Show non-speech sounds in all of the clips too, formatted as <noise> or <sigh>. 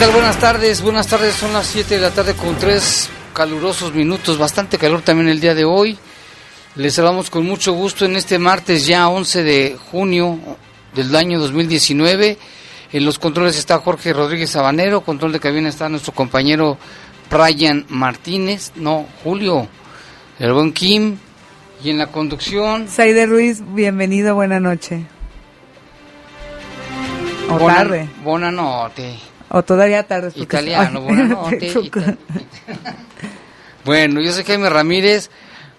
Tal? Buenas tardes, buenas tardes, son las 7 de la tarde con tres calurosos minutos, bastante calor también el día de hoy. Les saludamos con mucho gusto en este martes ya 11 de junio del año 2019. En los controles está Jorge Rodríguez Sabanero, control de cabina está nuestro compañero Brian Martínez, no, Julio, el buen Kim, y en la conducción... Saide Ruiz, bienvenido, buena noche. O Buena- tarde. Buena noche. O todavía tarde. Italiano, <laughs> ita- <laughs> <laughs> Bueno, yo soy Jaime Ramírez.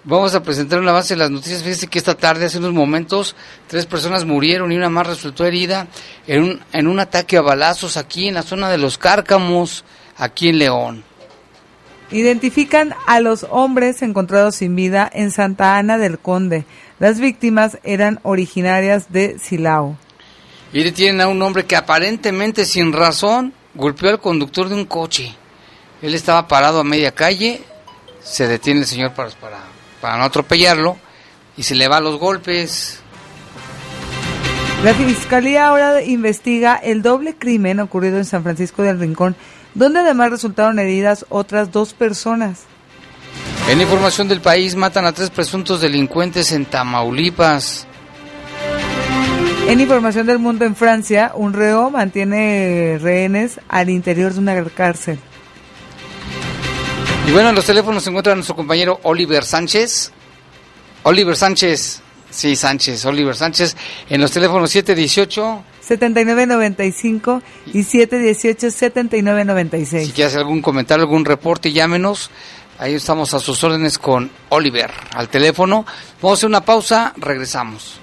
Vamos a presentar un avance de las noticias. Fíjense que esta tarde, hace unos momentos, tres personas murieron y una más resultó herida en un, en un ataque a balazos aquí en la zona de los Cárcamos, aquí en León. Identifican a los hombres encontrados sin vida en Santa Ana del Conde. Las víctimas eran originarias de Silao. Y detienen a un hombre que aparentemente sin razón golpeó al conductor de un coche. Él estaba parado a media calle, se detiene el señor para, para, para no atropellarlo y se le va a los golpes. La fiscalía ahora investiga el doble crimen ocurrido en San Francisco del Rincón, donde además resultaron heridas otras dos personas. En información del país, matan a tres presuntos delincuentes en Tamaulipas. En información del mundo en Francia, un reo mantiene rehenes al interior de una cárcel. Y bueno, en los teléfonos se encuentra nuestro compañero Oliver Sánchez. Oliver Sánchez, sí, Sánchez, Oliver Sánchez, en los teléfonos 718. 7995 y 718-7996. Si quieres algún comentario, algún reporte, llámenos. Ahí estamos a sus órdenes con Oliver al teléfono. Vamos a hacer una pausa, regresamos.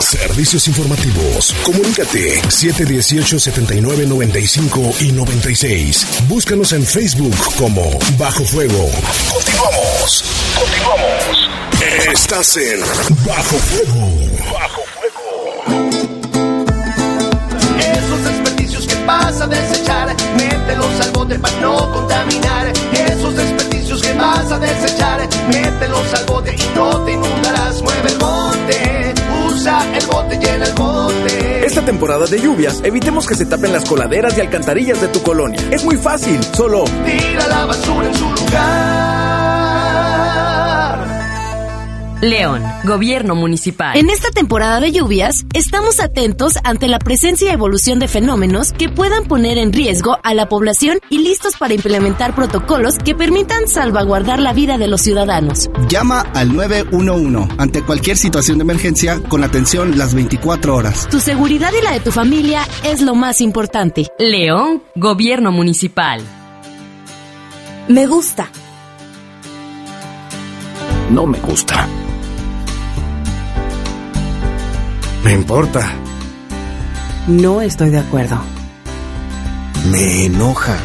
Servicios informativos. Comunícate 718-7995 y 96. Búscanos en Facebook como Bajo Fuego. Continuamos. Continuamos. Estás en Bajo Fuego. Bajo Fuego. Esos desperdicios que vas a desechar, mételos al bote para no contaminar. Esos desperdicios que vas a desechar, mételos al bote y no te inundarás. Mueve el bote, usa el bote, llena el bote. Esta temporada de lluvias, evitemos que se tapen las coladeras y alcantarillas de tu colonia. Es muy fácil, solo Tira la basura en su lugar. León, Gobierno Municipal. En esta temporada de lluvias, estamos atentos ante la presencia y evolución de fenómenos que puedan poner en riesgo a la población y listos para implementar protocolos que permitan salvaguardar la vida de los ciudadanos. Llama al 911 ante cualquier situación de emergencia con atención las 24 horas. Tu seguridad y la de tu familia es lo más importante. León, Gobierno Municipal. Me gusta. no me gusta. Me importa. No estoy de acuerdo. Me enoja.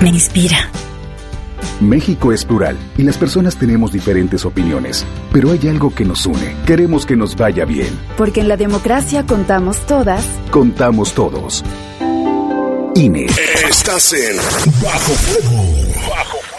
Me inspira. México es plural y las personas tenemos diferentes opiniones, pero hay algo que nos une. Queremos que nos vaya bien. Porque en la democracia contamos todas. Contamos todos. INE. Estás en Bajo Fuego. Bajo Fuego.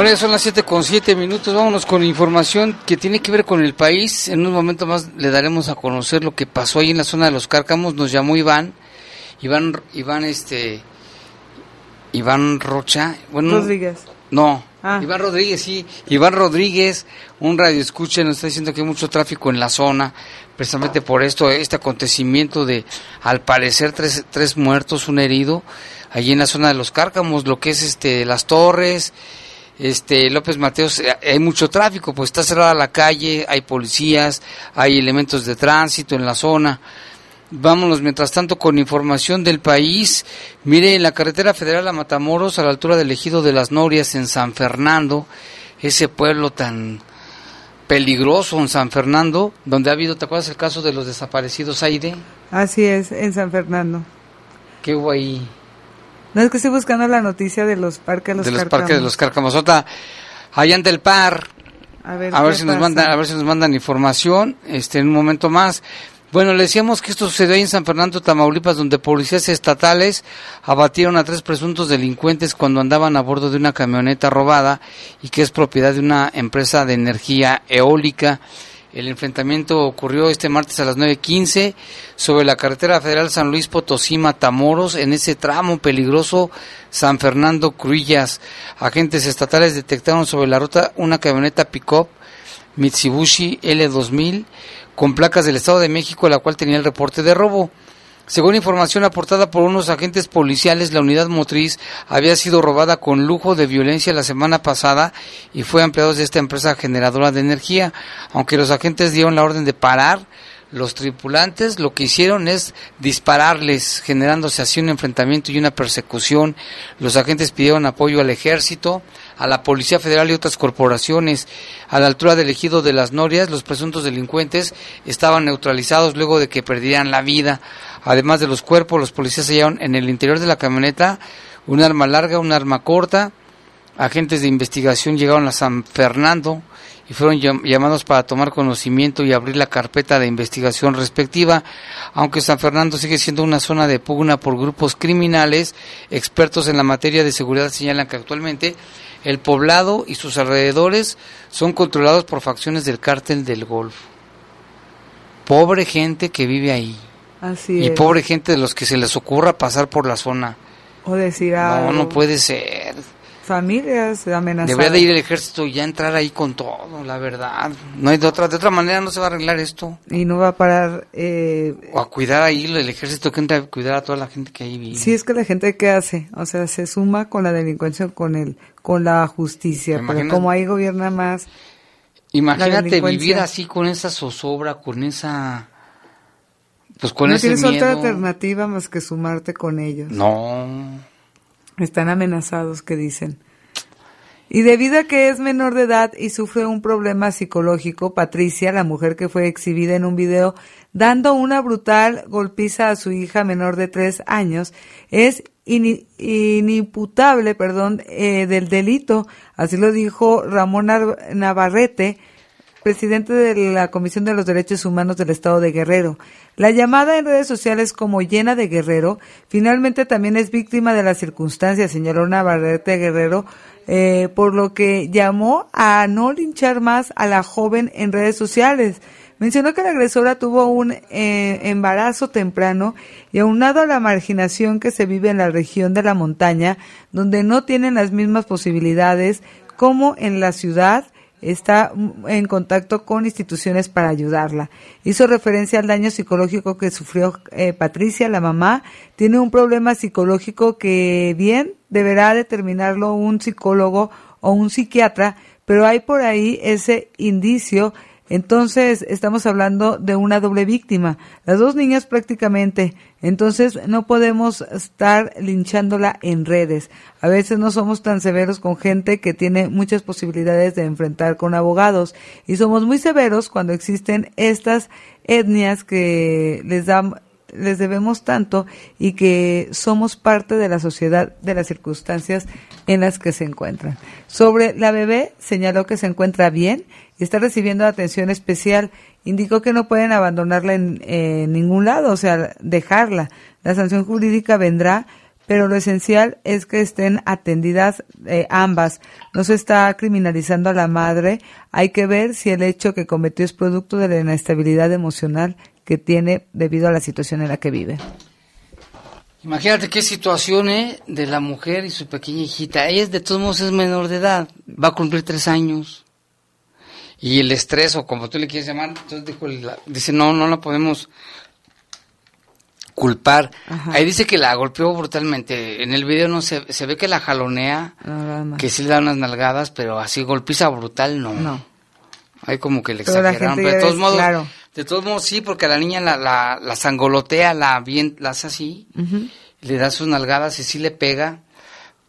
Bueno, ya son las 7 con 7 minutos. Vámonos con información que tiene que ver con el país. En un momento más le daremos a conocer lo que pasó ahí en la zona de los Cárcamos. Nos llamó Iván. Iván, Iván, este. Iván Rocha. Bueno, Rodríguez. No, Ah. Iván Rodríguez, sí. Iván Rodríguez, un radio escucha, nos está diciendo que hay mucho tráfico en la zona, precisamente por esto, este acontecimiento de, al parecer, tres, tres muertos, un herido, allí en la zona de los Cárcamos, lo que es este las Torres, este López Mateos, eh, hay mucho tráfico, pues está cerrada la calle, hay policías, hay elementos de tránsito en la zona. Vámonos mientras tanto con información del país. Mire, en la carretera federal a Matamoros, a la altura del ejido de las Norias en San Fernando, ese pueblo tan peligroso en San Fernando, donde ha habido, ¿te acuerdas el caso de los desaparecidos Aide? Así es, en San Fernando. ¿Qué hubo ahí? No es que estoy buscando la noticia de los parques de los de los parques de los Cárcamos. Otra, allá ante el par, A ver, a ver ¿qué si nos mandan, a ver si nos mandan información, este, en un momento más. Bueno, le decíamos que esto sucedió ahí en San Fernando, Tamaulipas, donde policías estatales abatieron a tres presuntos delincuentes cuando andaban a bordo de una camioneta robada y que es propiedad de una empresa de energía eólica. El enfrentamiento ocurrió este martes a las 9.15 sobre la carretera federal San Luis Potosí Matamoros, en ese tramo peligroso San Fernando Cruillas. Agentes estatales detectaron sobre la ruta una camioneta pick-up Mitsubishi L2000 con placas del Estado de México, la cual tenía el reporte de robo. Según información aportada por unos agentes policiales, la unidad motriz había sido robada con lujo de violencia la semana pasada y fue empleados de esta empresa generadora de energía. Aunque los agentes dieron la orden de parar, los tripulantes lo que hicieron es dispararles, generándose así un enfrentamiento y una persecución. Los agentes pidieron apoyo al ejército, a la Policía Federal y otras corporaciones. A la altura del ejido de las Norias, los presuntos delincuentes estaban neutralizados luego de que perdieran la vida. Además de los cuerpos, los policías hallaron en el interior de la camioneta un arma larga, un arma corta. Agentes de investigación llegaron a San Fernando y fueron llam- llamados para tomar conocimiento y abrir la carpeta de investigación respectiva. Aunque San Fernando sigue siendo una zona de pugna por grupos criminales, expertos en la materia de seguridad señalan que actualmente el poblado y sus alrededores son controlados por facciones del cártel del Golfo. Pobre gente que vive ahí. Así Y es. pobre gente de los que se les ocurra pasar por la zona. O decir No, algo. no puede ser. Familias amenazadas. Debería de ir el ejército y ya entrar ahí con todo, la verdad. No hay de otra, de otra manera no se va a arreglar esto. Y no va a parar. Eh, O a cuidar ahí el ejército que entra a cuidar a toda la gente que ahí vive. Sí, es que la gente que hace, o sea, se suma con la delincuencia, con el, con la justicia, ¿Te pero como ahí gobierna más. Imagínate vivir así con esa zozobra, con esa pues con no ese tienes miedo. otra alternativa más que sumarte con ellos. No. Están amenazados, que dicen. Y debido a que es menor de edad y sufre un problema psicológico, Patricia, la mujer que fue exhibida en un video dando una brutal golpiza a su hija menor de tres años, es ini- inimputable, perdón, eh, del delito. Así lo dijo Ramón Navarrete, presidente de la Comisión de los Derechos Humanos del Estado de Guerrero. La llamada en redes sociales como llena de Guerrero, finalmente también es víctima de las circunstancias, señaló Navarrete Guerrero, eh, por lo que llamó a no linchar más a la joven en redes sociales. Mencionó que la agresora tuvo un eh, embarazo temprano y aunado a la marginación que se vive en la región de la montaña, donde no tienen las mismas posibilidades como en la ciudad, está en contacto con instituciones para ayudarla. Hizo referencia al daño psicológico que sufrió eh, Patricia, la mamá. Tiene un problema psicológico que bien deberá determinarlo un psicólogo o un psiquiatra, pero hay por ahí ese indicio entonces, estamos hablando de una doble víctima, las dos niñas prácticamente. Entonces, no podemos estar linchándola en redes. A veces no somos tan severos con gente que tiene muchas posibilidades de enfrentar con abogados y somos muy severos cuando existen estas etnias que les dan les debemos tanto y que somos parte de la sociedad de las circunstancias en las que se encuentran. Sobre la bebé, señaló que se encuentra bien y está recibiendo atención especial. Indicó que no pueden abandonarla en, ningún lado, o sea, dejarla. La sanción jurídica vendrá, pero lo esencial es que estén atendidas eh, ambas. No se está criminalizando a la madre. Hay que ver si el hecho que cometió es producto de la inestabilidad emocional que tiene debido a la situación en la que vive. Imagínate qué situación ¿eh? de la mujer y su pequeña hijita. Ella de todos modos es menor de edad, va a cumplir tres años. Y el estrés, o como tú le quieres llamar, entonces dijo, dice, no, no la podemos culpar. Ahí dice que la golpeó brutalmente. En el video no se, se ve que la jalonea, que sí le da unas nalgadas, pero así golpiza brutal no. No. Hay como que le exageraron, pero de todos modos, de todos modos, sí, porque a la niña la, la, la sangolotea, la, bien, la hace así, le da sus nalgadas y sí le pega,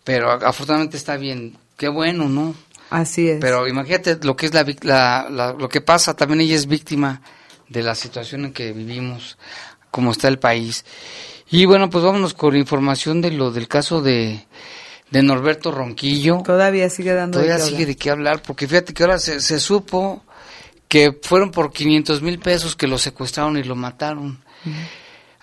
pero afortunadamente está bien. Qué bueno, ¿no? Así es. Pero imagínate lo que es la, la, lo que pasa, también ella es víctima de la situación en que vivimos, como está el país. Y bueno, pues vámonos con información de lo del caso de, de Norberto Ronquillo. Todavía sigue dando Todavía sigue de qué hablar, porque fíjate que ahora se, se supo que fueron por 500 mil pesos que lo secuestraron y lo mataron.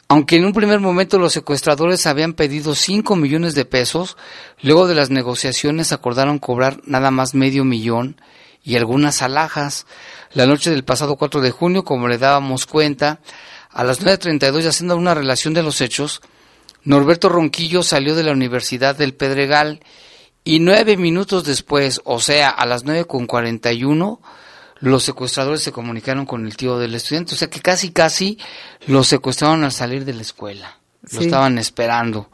Aunque en un primer momento los secuestradores habían pedido 5 millones de pesos, luego de las negociaciones acordaron cobrar nada más medio millón y algunas alhajas. La noche del pasado 4 de junio, como le dábamos cuenta, a las 9.32 y haciendo una relación de los hechos, Norberto Ronquillo salió de la Universidad del Pedregal y nueve minutos después, o sea, a las 9.41, los secuestradores se comunicaron con el tío del estudiante, o sea que casi casi los secuestraron al salir de la escuela, lo estaban esperando.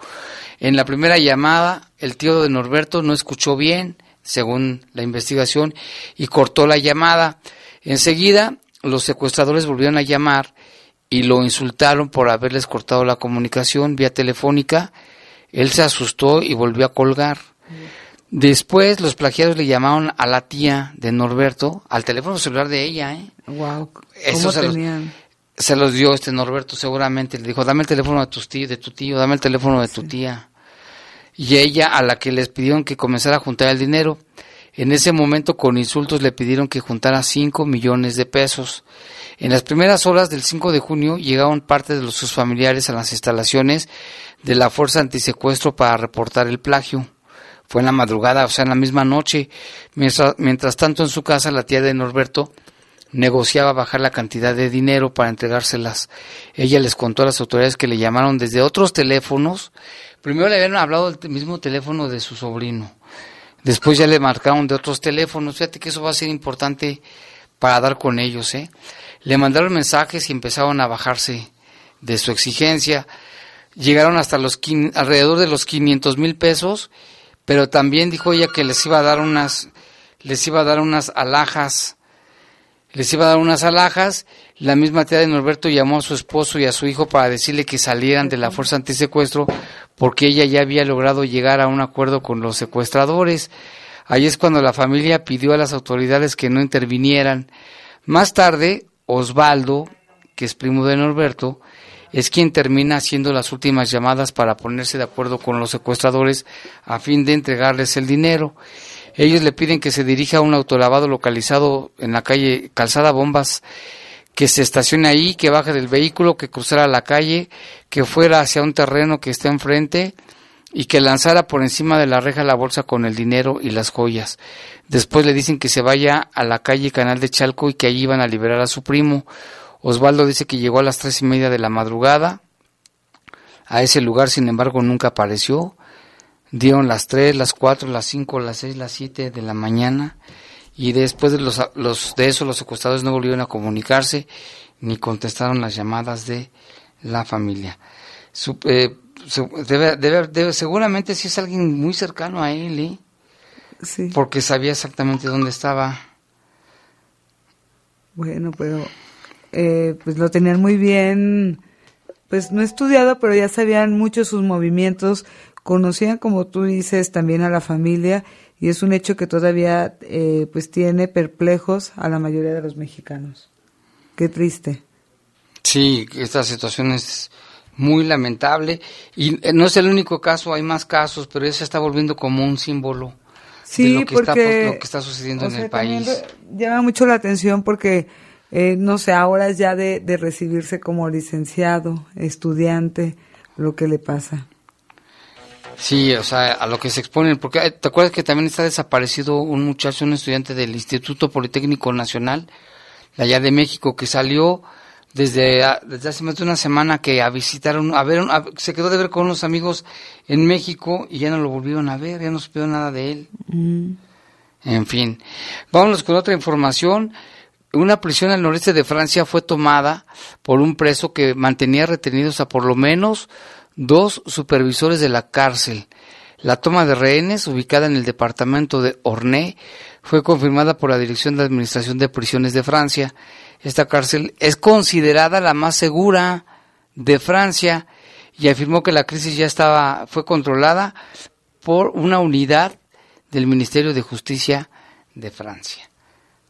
En la primera llamada, el tío de Norberto no escuchó bien, según la investigación, y cortó la llamada. Enseguida, los secuestradores volvieron a llamar y lo insultaron por haberles cortado la comunicación vía telefónica. Él se asustó y volvió a colgar. Después los plagiados le llamaron a la tía de Norberto al teléfono celular de ella, ¿eh? Wow. Eso se los, se los, dio este Norberto seguramente. Le dijo, dame el teléfono de, tus tíos, de tu tío, dame el teléfono de tu tía. Y ella, a la que les pidieron que comenzara a juntar el dinero, en ese momento con insultos le pidieron que juntara 5 millones de pesos. En las primeras horas del 5 de junio llegaron parte de sus familiares a las instalaciones de la Fuerza Antisecuestro para reportar el plagio. Fue en la madrugada, o sea, en la misma noche. Mientras, mientras tanto, en su casa, la tía de Norberto negociaba bajar la cantidad de dinero para entregárselas. Ella les contó a las autoridades que le llamaron desde otros teléfonos. Primero le habían hablado del mismo teléfono de su sobrino. Después ya le marcaron de otros teléfonos. Fíjate que eso va a ser importante para dar con ellos, ¿eh? Le mandaron mensajes y empezaron a bajarse de su exigencia. Llegaron hasta los alrededor de los 500 mil pesos pero también dijo ella que les iba a dar unas, les iba a dar unas alhajas, les iba a dar unas alhajas. La misma tía de Norberto llamó a su esposo y a su hijo para decirle que salieran de la fuerza antisecuestro porque ella ya había logrado llegar a un acuerdo con los secuestradores. Ahí es cuando la familia pidió a las autoridades que no intervinieran. Más tarde, Osvaldo, que es primo de Norberto, es quien termina haciendo las últimas llamadas para ponerse de acuerdo con los secuestradores a fin de entregarles el dinero. Ellos le piden que se dirija a un autolavado localizado en la calle Calzada Bombas, que se estacione ahí, que baje del vehículo, que cruzara la calle, que fuera hacia un terreno que está enfrente y que lanzara por encima de la reja la bolsa con el dinero y las joyas. Después le dicen que se vaya a la calle Canal de Chalco y que allí iban a liberar a su primo. Osvaldo dice que llegó a las tres y media de la madrugada. A ese lugar, sin embargo, nunca apareció. Dieron las tres, las cuatro, las cinco, las seis, las siete de la mañana y después de los, los de eso los secuestrados no volvieron a comunicarse ni contestaron las llamadas de la familia. Eh, debe, debe, seguramente si es alguien muy cercano a él, ¿eh? Sí. Porque sabía exactamente dónde estaba. Bueno, pero eh, pues lo tenían muy bien, pues no estudiado, pero ya sabían mucho sus movimientos, conocían, como tú dices, también a la familia y es un hecho que todavía eh, pues tiene perplejos a la mayoría de los mexicanos. Qué triste. Sí, esta situación es muy lamentable y eh, no es el único caso, hay más casos, pero ese está volviendo como un símbolo sí, de lo que, porque, está, lo que está sucediendo en el país. Llama mucho la atención porque, eh, no sé, ahora ya de, de recibirse como licenciado, estudiante, lo que le pasa. Sí, o sea, a lo que se exponen, porque eh, te acuerdas que también está desaparecido un muchacho, un estudiante del Instituto Politécnico Nacional, de allá de México, que salió desde, ah, desde hace más de una semana que a visitar, a ver, se quedó de ver con unos amigos en México y ya no lo volvieron a ver, ya no supieron nada de él. Mm. En fin, vámonos con otra información. Una prisión al noreste de Francia fue tomada por un preso que mantenía retenidos a por lo menos dos supervisores de la cárcel. La toma de rehenes, ubicada en el departamento de Ornay, fue confirmada por la Dirección de Administración de Prisiones de Francia. Esta cárcel es considerada la más segura de Francia y afirmó que la crisis ya estaba fue controlada por una unidad del Ministerio de Justicia de Francia.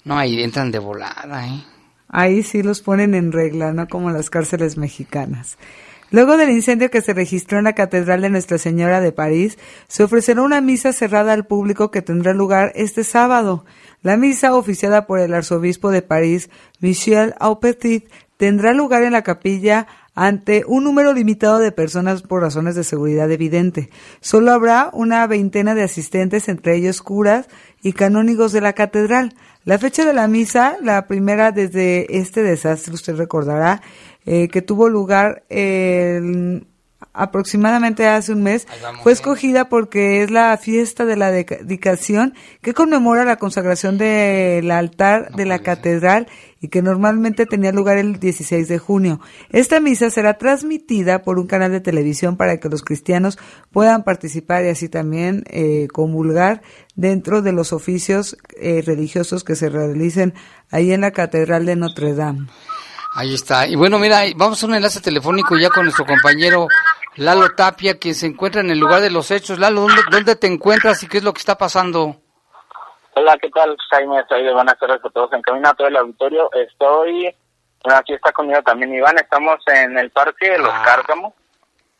No, ahí entran de volada, ¿eh? Ahí sí los ponen en regla, no como las cárceles mexicanas. Luego del incendio que se registró en la Catedral de Nuestra Señora de París, se ofrecerá una misa cerrada al público que tendrá lugar este sábado. La misa, oficiada por el arzobispo de París, Michel Aupetit, tendrá lugar en la capilla ante un número limitado de personas por razones de seguridad evidente. Solo habrá una veintena de asistentes, entre ellos curas y canónigos de la catedral. La fecha de la misa, la primera desde este desastre, usted recordará, eh, que tuvo lugar aproximadamente hace un mes, fue escogida porque es la fiesta de la dedicación que conmemora la consagración del altar de la catedral y que normalmente tenía lugar el 16 de junio. Esta misa será transmitida por un canal de televisión para que los cristianos puedan participar y así también eh, comulgar dentro de los oficios eh, religiosos que se realicen ahí en la Catedral de Notre Dame. Ahí está. Y bueno, mira, vamos a un enlace telefónico ya con nuestro compañero Lalo Tapia, que se encuentra en el lugar de los hechos. Lalo, ¿dónde, dónde te encuentras y qué es lo que está pasando? Hola, ¿qué tal, Jaime? Estoy de buenas tardes a todos. En camino a todo el auditorio. Estoy, bueno, aquí está conmigo también Iván. Estamos en el Parque de Los ah. Cárcamos,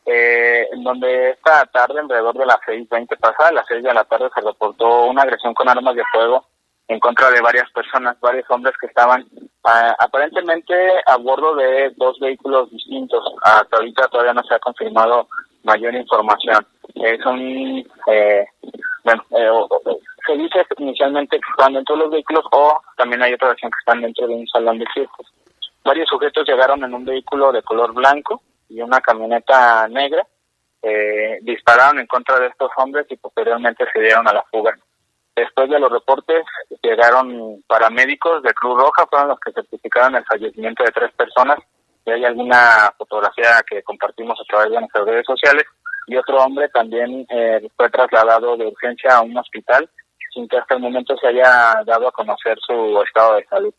eh, donde esta tarde, alrededor de las 6.20 pasada, a las 6 de la tarde, se reportó una agresión con armas de fuego en contra de varias personas, varios hombres que estaban ah, aparentemente a bordo de dos vehículos distintos. Hasta ahorita todavía no se ha confirmado mayor información. Es un, eh, bueno, eh, se dice inicialmente que están dentro de los vehículos o también hay otra versión que están dentro de un salón de circos. Varios sujetos llegaron en un vehículo de color blanco y una camioneta negra, eh, dispararon en contra de estos hombres y posteriormente se dieron a la fuga. Después de los reportes llegaron paramédicos de Cruz Roja, fueron los que certificaron el fallecimiento de tres personas. Y hay alguna fotografía que compartimos a través de nuestras redes sociales. Y otro hombre también eh, fue trasladado de urgencia a un hospital sin que hasta el momento se haya dado a conocer su estado de salud.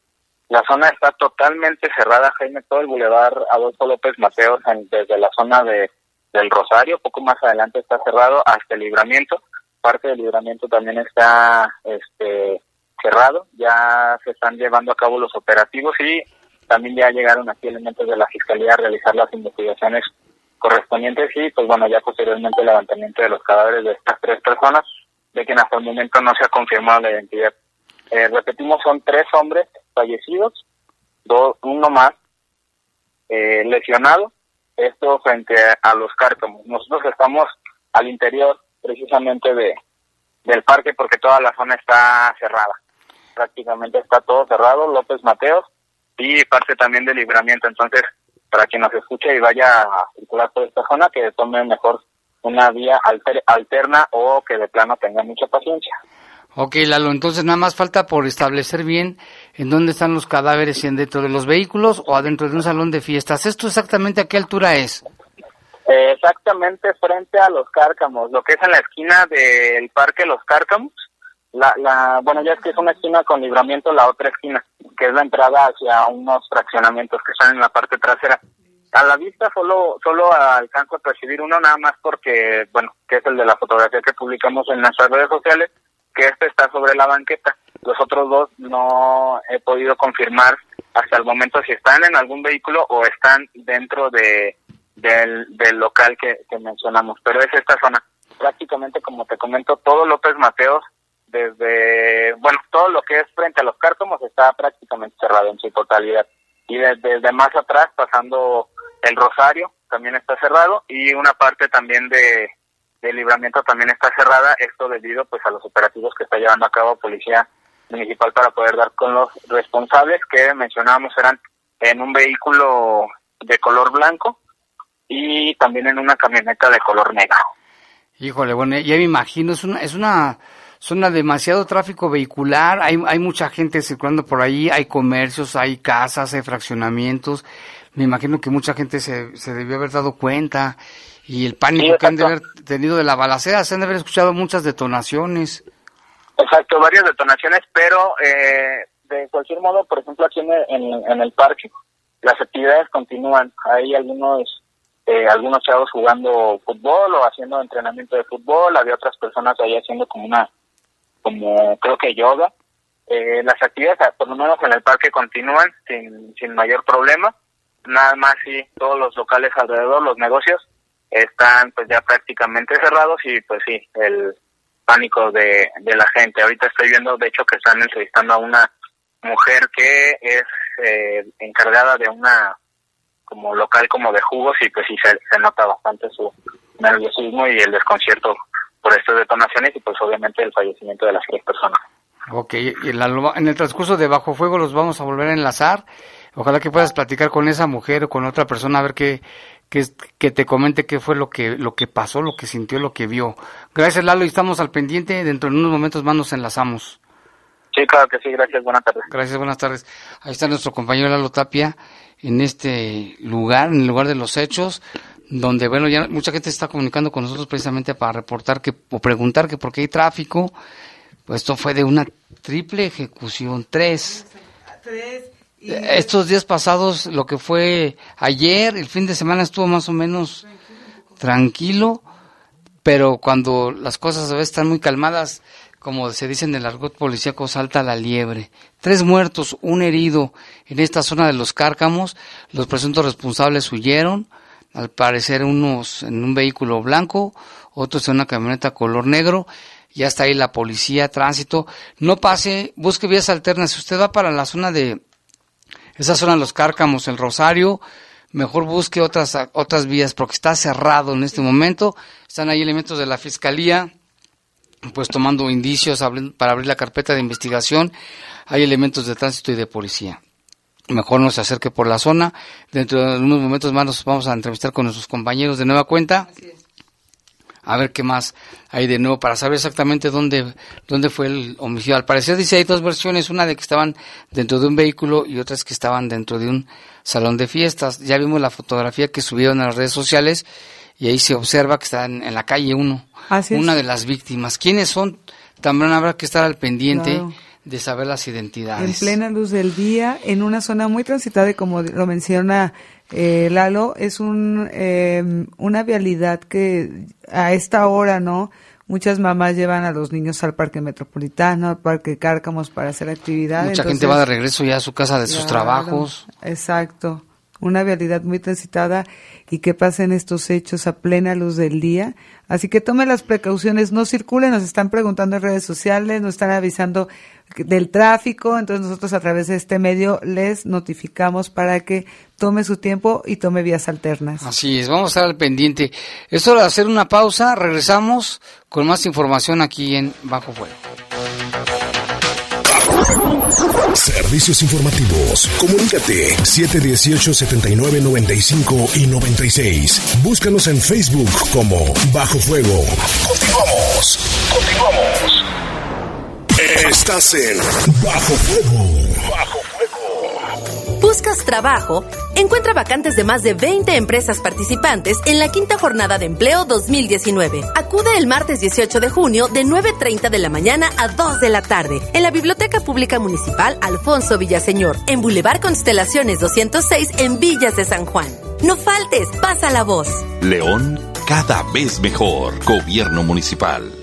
La zona está totalmente cerrada, Jaime, todo el bulevar Adolfo López Mateos, desde la zona de del Rosario, poco más adelante está cerrado hasta el libramiento parte del libramiento también está este, cerrado, ya se están llevando a cabo los operativos y también ya llegaron aquí elementos de la Fiscalía a realizar las investigaciones correspondientes y pues bueno, ya posteriormente el levantamiento de los cadáveres de estas tres personas, de quien hasta el momento no se ha confirmado la identidad. Eh, repetimos, son tres hombres fallecidos, dos, uno más eh, lesionado, esto frente a los cárcamos. Nosotros estamos al interior precisamente de del parque porque toda la zona está cerrada. Prácticamente está todo cerrado, López Mateos y parte también de libramiento. Entonces, para quien nos escuche y vaya a circular por esta zona, que tome mejor una vía alter- alterna o que de plano tenga mucha paciencia. Ok, Lalo, entonces nada más falta por establecer bien en dónde están los cadáveres, si en dentro de los vehículos o adentro de un salón de fiestas. ¿Esto exactamente a qué altura es? Exactamente frente a los cárcamos, lo que es en la esquina del parque Los Cárcamos. La, la, bueno, ya es que es una esquina con libramiento, la otra esquina, que es la entrada hacia unos fraccionamientos que están en la parte trasera. A la vista solo solo alcanzo a percibir uno nada más porque, bueno, que es el de la fotografía que publicamos en nuestras redes sociales, que este está sobre la banqueta. Los otros dos no he podido confirmar hasta el momento si están en algún vehículo o están dentro de del, del local que, que mencionamos, pero es esta zona. Prácticamente, como te comento, todo López Mateos, desde, bueno, todo lo que es frente a los cártomos está prácticamente cerrado en su totalidad. Y desde, desde más atrás, pasando el Rosario, también está cerrado, y una parte también de, de libramiento también está cerrada, esto debido pues a los operativos que está llevando a cabo Policía Municipal para poder dar con los responsables que mencionábamos eran en un vehículo de color blanco y también en una camioneta de color negro. Híjole, bueno, ya me imagino, es una, es una zona de demasiado tráfico vehicular, hay, hay mucha gente circulando por ahí, hay comercios, hay casas, hay fraccionamientos, me imagino que mucha gente se, se debió haber dado cuenta y el pánico Sí, que han de haber tenido de la balacera, se han de haber escuchado muchas detonaciones. Exacto, varias detonaciones, pero eh, de cualquier modo, por ejemplo, aquí en el, en, en el parque, las actividades continúan. Hay algunos eh, algunos chavos jugando fútbol o haciendo entrenamiento de fútbol, había otras personas ahí haciendo como una, como creo que yoga. Eh, las actividades, por lo menos en el parque, continúan sin, sin mayor problema. Nada más sí, todos los locales alrededor, los negocios, están pues ya prácticamente cerrados y pues sí, el pánico de, de la gente. Ahorita estoy viendo, de hecho, que están entrevistando a una mujer que es eh, encargada de una como local como de jugos y pues sí se, se nota bastante su nerviosismo y el desconcierto por estas detonaciones y pues obviamente el fallecimiento de las tres personas. Ok, y la- en el transcurso de Bajo Fuego los vamos a volver a enlazar. Ojalá que puedas platicar con esa mujer o con otra persona a ver qué, es- que te comente qué fue lo que, lo que pasó, lo que sintió, lo que vio. Gracias Lalo y estamos al pendiente. Dentro de unos momentos más nos enlazamos. Sí, claro que sí, gracias, buenas tardes. Gracias, buenas tardes. Ahí está nuestro compañero Lalo Tapia en este lugar, en el lugar de los hechos, donde, bueno, ya mucha gente se está comunicando con nosotros precisamente para reportar que, o preguntar que por qué hay tráfico. Pues esto fue de una triple ejecución, tres. Estos días pasados, lo que fue ayer, el fin de semana estuvo más o menos tranquilo, pero cuando las cosas a veces están muy calmadas, como se dice en el argot policíaco, salta la liebre. Tres muertos, un herido en esta zona de los cárcamos. Los presuntos responsables huyeron, al parecer unos en un vehículo blanco, otros en una camioneta color negro. Ya está ahí la policía, tránsito. No pase, busque vías alternas. Si usted va para la zona de esa zona de los cárcamos, el Rosario, mejor busque otras, otras vías porque está cerrado en este momento. Están ahí elementos de la fiscalía, pues tomando indicios para abrir la carpeta de investigación. Hay elementos de tránsito y de policía. Mejor no se acerque por la zona. Dentro de unos momentos más nos vamos a entrevistar con nuestros compañeros de nueva cuenta. A ver qué más hay de nuevo para saber exactamente dónde, dónde fue el homicidio. Al parecer dice hay dos versiones, una de que estaban dentro de un vehículo y otras que estaban dentro de un salón de fiestas. Ya vimos la fotografía que subieron a las redes sociales y ahí se observa que está en, en la calle uno, Así es. una de las víctimas. ¿Quiénes son? También habrá que estar al pendiente Claro. de saber las en identidades. plena luz del día, en una zona muy transitada y como lo menciona eh, Lalo, es un, eh, una vialidad que a esta hora, ¿no? Muchas mamás llevan a los niños al parque metropolitano, al parque Cárcamos para hacer actividad. Mucha gente va de regreso ya a su casa de sus trabajos. Exacto. Una vialidad muy transitada y que pasen estos hechos a plena luz del día. Así que tome las precauciones, no circulen, nos están preguntando en redes sociales, nos están avisando del tráfico, entonces nosotros a través de este medio les notificamos para que tome su tiempo y tome vías alternas. Así es, vamos a estar al pendiente. Es hora de hacer una pausa, regresamos con más información aquí en Bajo Fuego. Servicios informativos. Comunícate 718-7995 y 96. Búscanos en Facebook como Bajo Fuego. Continuamos. Continuamos. Estás en Bajo Fuego. ¿Buscas trabajo? Encuentra vacantes de más de 20 empresas participantes en la quinta jornada de empleo 2019. Acude el martes 18 de junio de 9.30 de la mañana a 2 de la tarde en la Biblioteca Pública Municipal Alfonso Villaseñor, en Boulevard Constelaciones 206 en Villas de San Juan. No faltes, pasa la voz. León, cada vez mejor. Gobierno Municipal.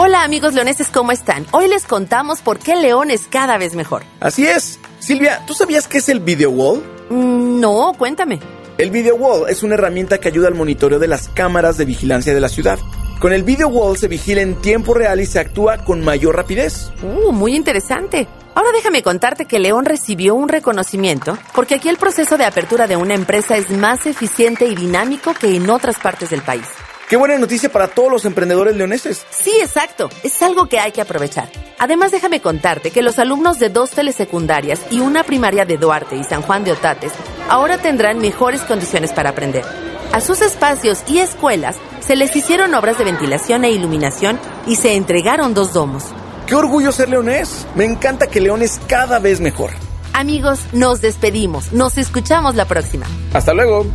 Hola amigos leoneses, ¿cómo están? Hoy les contamos por qué León es cada vez mejor. Así es. Silvia, ¿tú sabías qué es el Video Wall? Mm, no, cuéntame. El Video Wall es una herramienta que ayuda al monitoreo de las cámaras de vigilancia de la ciudad. Con el Video Wall se vigila en tiempo real y se actúa con mayor rapidez. Uh, muy interesante. Ahora déjame contarte que León recibió un reconocimiento porque aquí el proceso de apertura de una empresa es más eficiente y dinámico que en otras partes del país. Qué buena noticia para todos los emprendedores leoneses. Sí, exacto. Es algo que hay que aprovechar. Además, déjame contarte que los alumnos de dos telesecundarias y una primaria de Duarte y San Juan de Otates ahora tendrán mejores condiciones para aprender. A sus espacios y escuelas se les hicieron obras de ventilación e iluminación y se entregaron dos domos. ¡Qué orgullo ser leonés! Me encanta que León es cada vez mejor. Amigos, nos despedimos. Nos escuchamos la próxima. Hasta luego.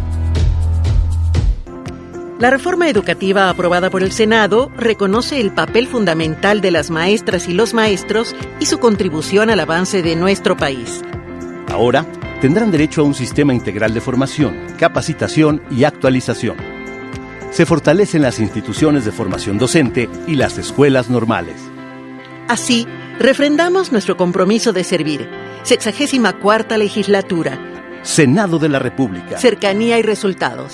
La reforma educativa aprobada por el Senado reconoce el papel fundamental de las maestras y los maestros y su contribución al avance de nuestro país. Ahora tendrán derecho a un sistema integral de formación, capacitación y actualización. Se fortalecen las instituciones de formación docente y las escuelas normales. Así, refrendamos nuestro compromiso de servir. Sexagésima cuarta legislatura. Senado de la República. Cercanía y resultados.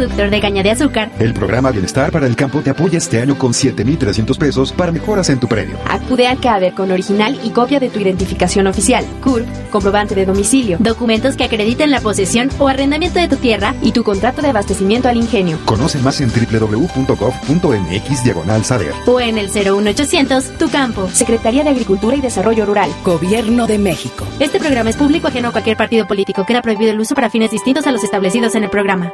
productor de caña de azúcar. El programa Bienestar para el Campo te apoya este año con 7,300 pesos para mejoras en tu predio. Acude a CADER con original y copia de tu identificación oficial, CURP, comprobante de domicilio, documentos que acrediten la posesión o arrendamiento de tu tierra y tu contrato de abastecimiento al ingenio. Conoce más en www.gov.mx diagonal saber. O en el 01800 Tu Campo, Secretaría de Agricultura y Desarrollo Rural. Gobierno de México. Este programa es público ajeno a cualquier partido político. Queda prohibido el uso para fines distintos a los establecidos en el programa.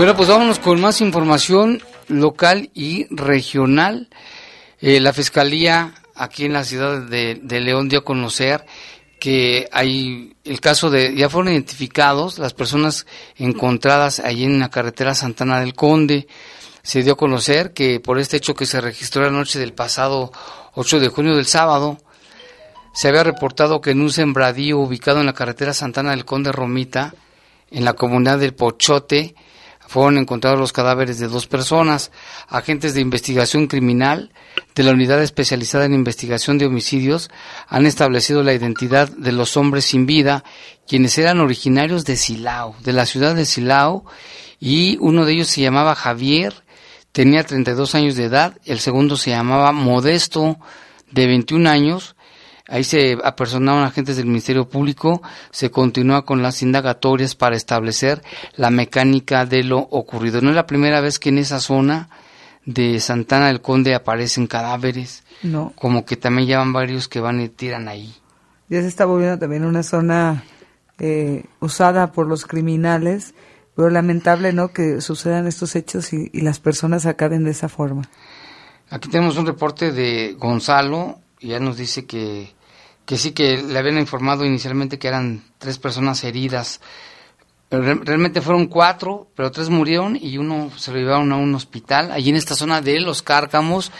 Bueno, pues vámonos con más información local y regional. Eh, la Fiscalía aquí en la ciudad de, León dio a conocer que hay el caso de, ya fueron identificados las personas encontradas allí en la carretera Santana del Conde. Se dio a conocer que por este hecho que se registró la noche del pasado 8 de junio del sábado, se había reportado que en un sembradío ubicado en la carretera Santana del Conde Romita, en la comunidad del Pochote, fueron encontrados los cadáveres de dos personas. Agentes de investigación criminal de la Unidad Especializada en Investigación de Homicidios han establecido la identidad de los hombres sin vida, quienes eran originarios de Silao, de la ciudad de Silao, y uno de ellos se llamaba Javier, tenía 32 años de edad, el segundo se llamaba Modesto, de 21 años. Ahí se apersonaron agentes del Ministerio Público, se continúa con las indagatorias para establecer la mecánica de lo ocurrido. No es la primera vez que en esa zona de Santana del Conde aparecen cadáveres. No. Como que también llevan varios que van y tiran ahí. Ya se está volviendo también una zona eh, usada por los criminales, pero lamentable, ¿no? Que sucedan estos hechos y, y las personas acaben de esa forma. Aquí tenemos un reporte de Gonzalo, y ya nos dice que, que sí que le habían informado inicialmente que eran tres personas heridas. Realmente fueron cuatro, pero tres murieron y uno se lo llevaron a un hospital. Allí en esta zona de Los Cárcamos,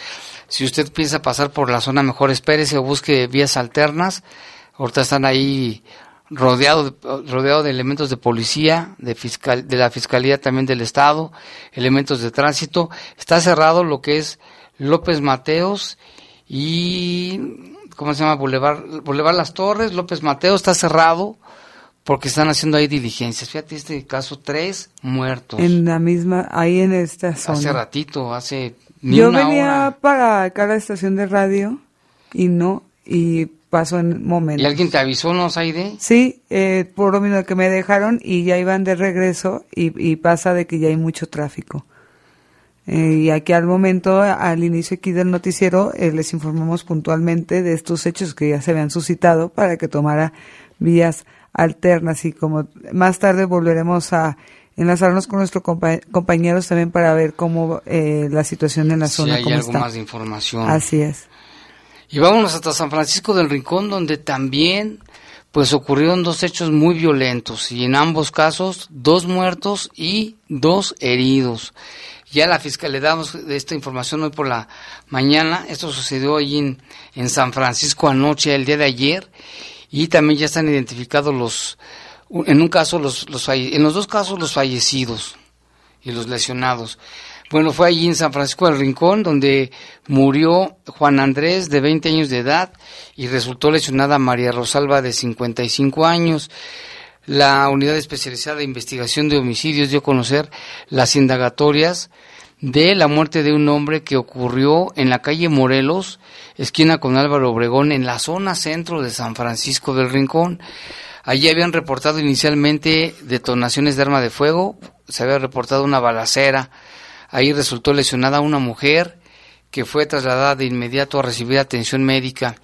si usted piensa pasar por la zona, mejor espérese o busque vías alternas. Ahorita están ahí rodeado de, rodeado de elementos de policía, de fiscal, de la fiscalía también del estado, elementos de tránsito. Está cerrado lo que es López Mateos y ¿cómo se llama? Boulevard, Boulevard Las Torres, López Mateos está cerrado porque están haciendo ahí diligencias. Fíjate este caso, tres muertos. En la misma, ahí en esta zona. Hace ratito, hace ni Yo una venía hora. para acá a la estación de radio y no, y pasó en momento. ¿Y alguien te avisó, no, Saide? Sí, eh, por lo mismo que me dejaron y ya iban de regreso y, y pasa de que ya hay mucho tráfico. Eh, y aquí al momento, al inicio aquí del noticiero, eh, les informamos puntualmente de estos hechos que ya se habían suscitado para que tomara vías alternas y como más tarde volveremos a enlazarnos con nuestros compa- compañeros también para ver cómo eh, la situación en la Si zona hay cómo algo está. más de información. Así es. Y vámonos hasta San Francisco del Rincón, donde también pues ocurrieron dos hechos muy violentos y en ambos casos dos muertos y dos heridos. Ya la fiscal le damos esta información hoy por la mañana. Esto sucedió allí en, en San Francisco anoche, el día de ayer, y también ya están identificados los, en un caso los, los en los dos casos los fallecidos y los lesionados. Bueno, fue allí en San Francisco del Rincón donde murió Juan Andrés de 20 años de edad y resultó lesionada María Rosalba de 55 años. La unidad especializada de investigación de homicidios dio a conocer las indagatorias de la muerte de un hombre que ocurrió en la calle Morelos, esquina con Álvaro Obregón, en la zona centro de San Francisco del Rincón. Allí habían reportado inicialmente detonaciones de arma de fuego, se había reportado una balacera. Ahí resultó lesionada una mujer que fue trasladada de inmediato a recibir atención médica.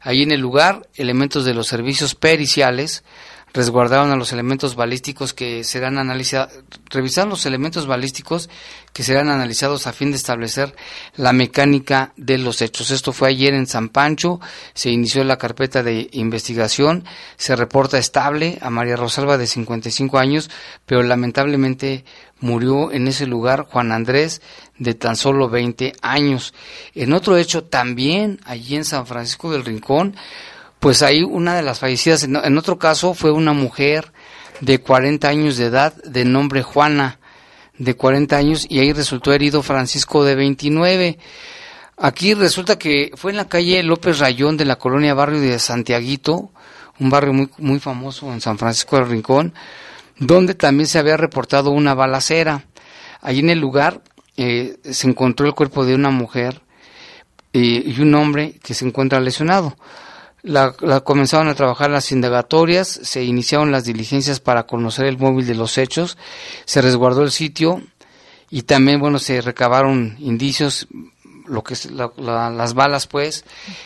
Allí en el lugar, elementos de los servicios periciales resguardaron a los elementos balísticos que serán analizados, revisaron los elementos balísticos que serán analizados a fin de establecer la mecánica de los hechos. Esto fue ayer en San Pancho, se inició la carpeta de investigación, se reporta estable a María Rosalba de 55 años, pero lamentablemente murió en ese lugar Juan Andrés de tan solo 20 años. En otro hecho también allí en San Francisco del Rincón, pues ahí una de las fallecidas, en, otro caso fue una mujer de 40 años de edad, de nombre Juana, de 40 años, y ahí resultó herido Francisco de 29. Aquí resulta que fue en la calle López Rayón de la colonia Barrio de Santiaguito, un barrio muy, muy famoso en San Francisco del Rincón, donde también se había reportado una balacera. Allí en el lugar eh, se encontró el cuerpo de una mujer eh, y un hombre que se encuentra lesionado. La, la comenzaron a trabajar las indagatorias, se iniciaron las diligencias para conocer el móvil de los hechos, se resguardó el sitio y también, bueno, se recabaron indicios, lo que las balas, pues,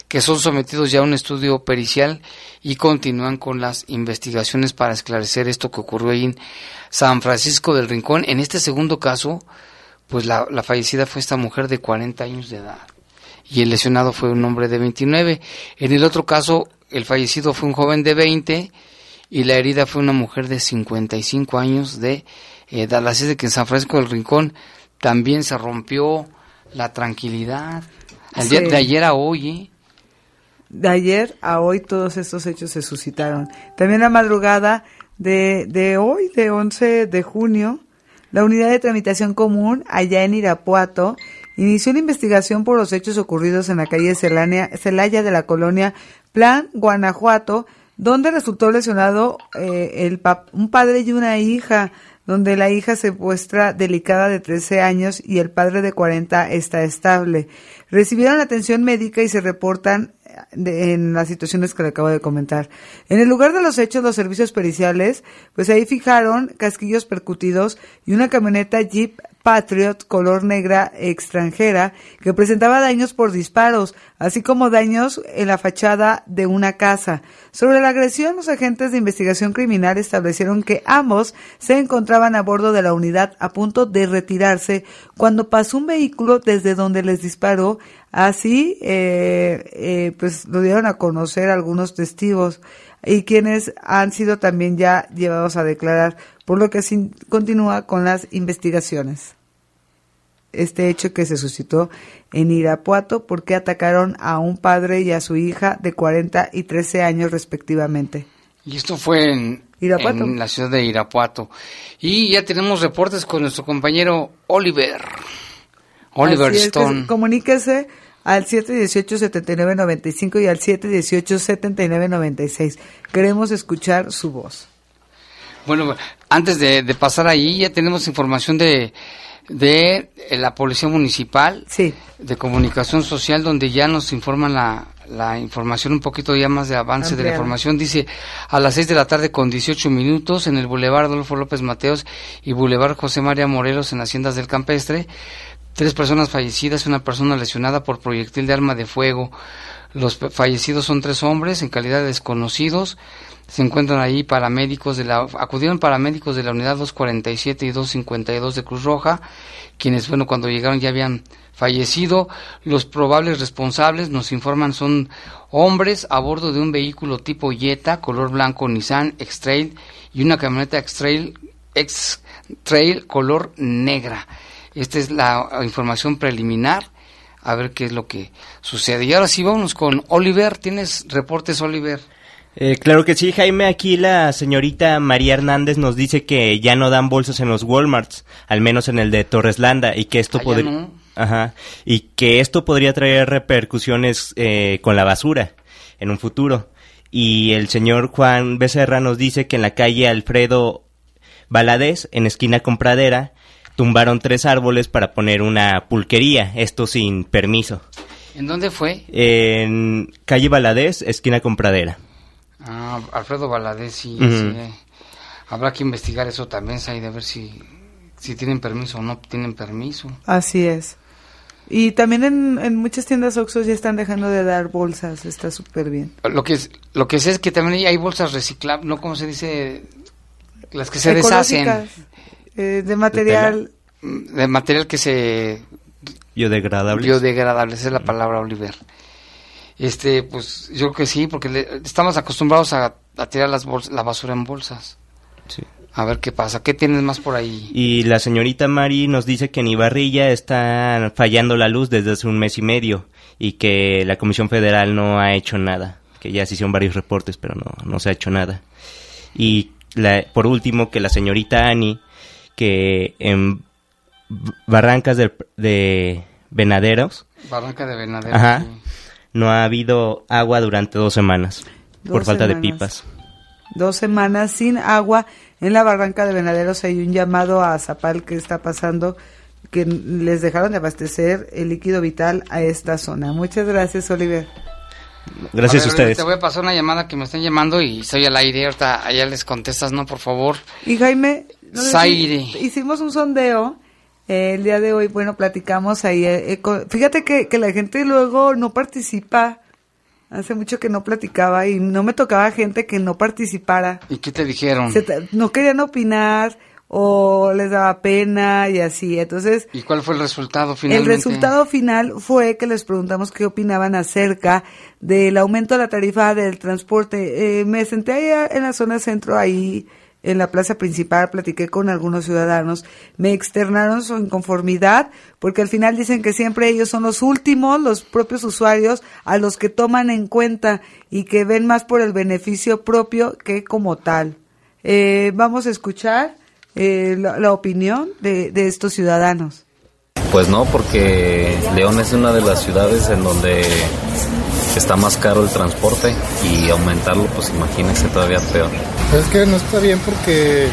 que son sometidos ya a un estudio pericial y continúan con las investigaciones para esclarecer esto que ocurrió ahí en San Francisco del Rincón. En este segundo caso, pues la, la fallecida fue esta mujer de 40 años de edad y el lesionado fue un hombre de 29. En el otro caso, el fallecido fue un joven de 20 y la herida fue una mujer de 55 años de edad. Así es de que en San Francisco del Rincón también se rompió la tranquilidad. El día de ayer a hoy, ¿eh? de ayer a hoy todos estos hechos se suscitaron. También la madrugada de, de hoy, de 11 de junio, la unidad de tramitación común allá en Irapuato inició una investigación por los hechos ocurridos en la calle Celaya de la colonia Plan, Guanajuato, donde resultó lesionado eh, el un padre y una hija, donde la hija se muestra delicada de 13 años y el padre de 40 está estable. Recibieron atención médica y se reportan de- en las situaciones que le acabo de comentar. En el lugar de los hechos, los servicios periciales, pues ahí fijaron casquillos percutidos y una camioneta Jeep Patriot color negra extranjera que presentaba daños por disparos, así como daños en la fachada de una casa. Sobre la agresión, los agentes de investigación criminal establecieron que ambos se encontraban a bordo de la unidad a punto de retirarse cuando pasó un vehículo desde donde les disparó. Así, eh, eh, pues lo dieron a conocer algunos testigos y quienes han sido también ya llevados a declarar, por lo que continúa con las investigaciones. Este hecho que se suscitó en Irapuato porque atacaron a un padre y a su hija de 40 y 13 años respectivamente. Y esto fue en, Irapuato. en la ciudad de Irapuato. Y ya tenemos reportes con nuestro compañero Oliver. Oliver Así es, que Stone. comuníquese al 718-7995 y al 718-7996. Queremos escuchar su voz. Bueno, antes de, de pasar ahí, ya tenemos información de, de eh, la Policía Municipal, de Comunicación Social, donde ya nos informan la, la información, un poquito ya más de avance de la información. Dice, a las 6 de la tarde con 18 minutos en el Boulevard Adolfo López Mateos y Boulevard José María Morelos en Haciendas del Campestre, tres personas fallecidas y una persona lesionada por proyectil de arma de fuego. Los fallecidos son tres hombres en calidad de desconocidos. Se encuentran ahí paramédicos de la acudieron paramédicos de la unidad 247 y 252 de Cruz Roja, quienes bueno, cuando llegaron ya habían fallecido. Los probables responsables nos informan son hombres a bordo de un vehículo tipo Jetta color blanco Nissan X-Trail y una camioneta X-Trail color negra. Esta es la información preliminar. A ver qué es lo que sucede. Y ahora sí, vámonos con Oliver. ¿Tienes reportes, Oliver? Eh, claro que sí, Jaime. Aquí la señorita María Hernández nos dice que ya no dan bolsas en los Walmarts, al menos en el de Torreslanda, y que esto Ah, podría, no. ajá, y que esto podría traer repercusiones eh, con la basura en un futuro. Y el señor Juan Becerra nos dice que en la calle Alfredo Valadez, en esquina con Pradera, tumbaron tres árboles para poner una pulquería, esto sin permiso. ¿En dónde fue? En calle Valadez, esquina con Pradera. Ah, Alfredo Valadez, sí, sí, eh. Habrá que investigar eso también, Said, a ver si, si tienen permiso o no tienen permiso. Así es. Y también en, en muchas tiendas Oxxo ya están dejando de dar bolsas, está súper bien. Lo que, es- lo que sé es que también hay bolsas reciclables, ¿no? ¿Cómo se dice? Las que se deshacen. eh, de material, De material que se... Biodegradable. Biodegradable, esa es la palabra, Oliver. Este, pues yo creo que sí, porque le- estamos acostumbrados a, a tirar las bols- la basura en bolsas. Sí. A ver qué pasa. ¿Qué tienes más por ahí? Y la señorita Mari nos dice que en Ibarrilla está fallando la luz desde hace un mes y medio y que la Comisión Federal no ha hecho nada, que ya se hicieron varios reportes, pero no, no se ha hecho nada. Y la- por último, que la señorita Ani, que en Barrancas de, de Venaderos, Barranca de Venadero. ajá, sí. No ha habido agua durante dos semanas por falta de pipas. dos semanas sin agua en la barranca de Venaderos. Hay un llamado a Zapal que está pasando, que les dejaron de abastecer el líquido vital a esta zona. Muchas gracias, Oliver. Gracias ver, a ustedes. Te voy a pasar una llamada que me están llamando y estoy al aire. Ahorita allá les contestas, ¿no? Por favor. Y Jaime, no Zaire. hicimos un sondeo eh, el día de hoy, bueno, platicamos ahí. eh, eh, con- fíjate que, que la gente luego no participa. Hace mucho que no platicaba y no me tocaba gente que no participara. ¿Y qué te dijeron? Se no querían opinar o les daba pena y así. Entonces, ¿Y cuál fue el resultado finalmente? el resultado final fue que les preguntamos qué opinaban acerca del aumento de la tarifa del transporte. Eh, me senté ahí en la zona centro, ahí en la plaza principal, platiqué con algunos ciudadanos, me externaron su inconformidad porque al final dicen que siempre ellos son los últimos, los propios usuarios, a los que toman en cuenta y que ven más por el beneficio propio que como tal. Eh, vamos a escuchar eh, la, la opinión de, de estos ciudadanos. Pues no, porque León es una de las ciudades en donde está más caro el transporte y aumentarlo, pues imagínense todavía peor. Es que no está bien porque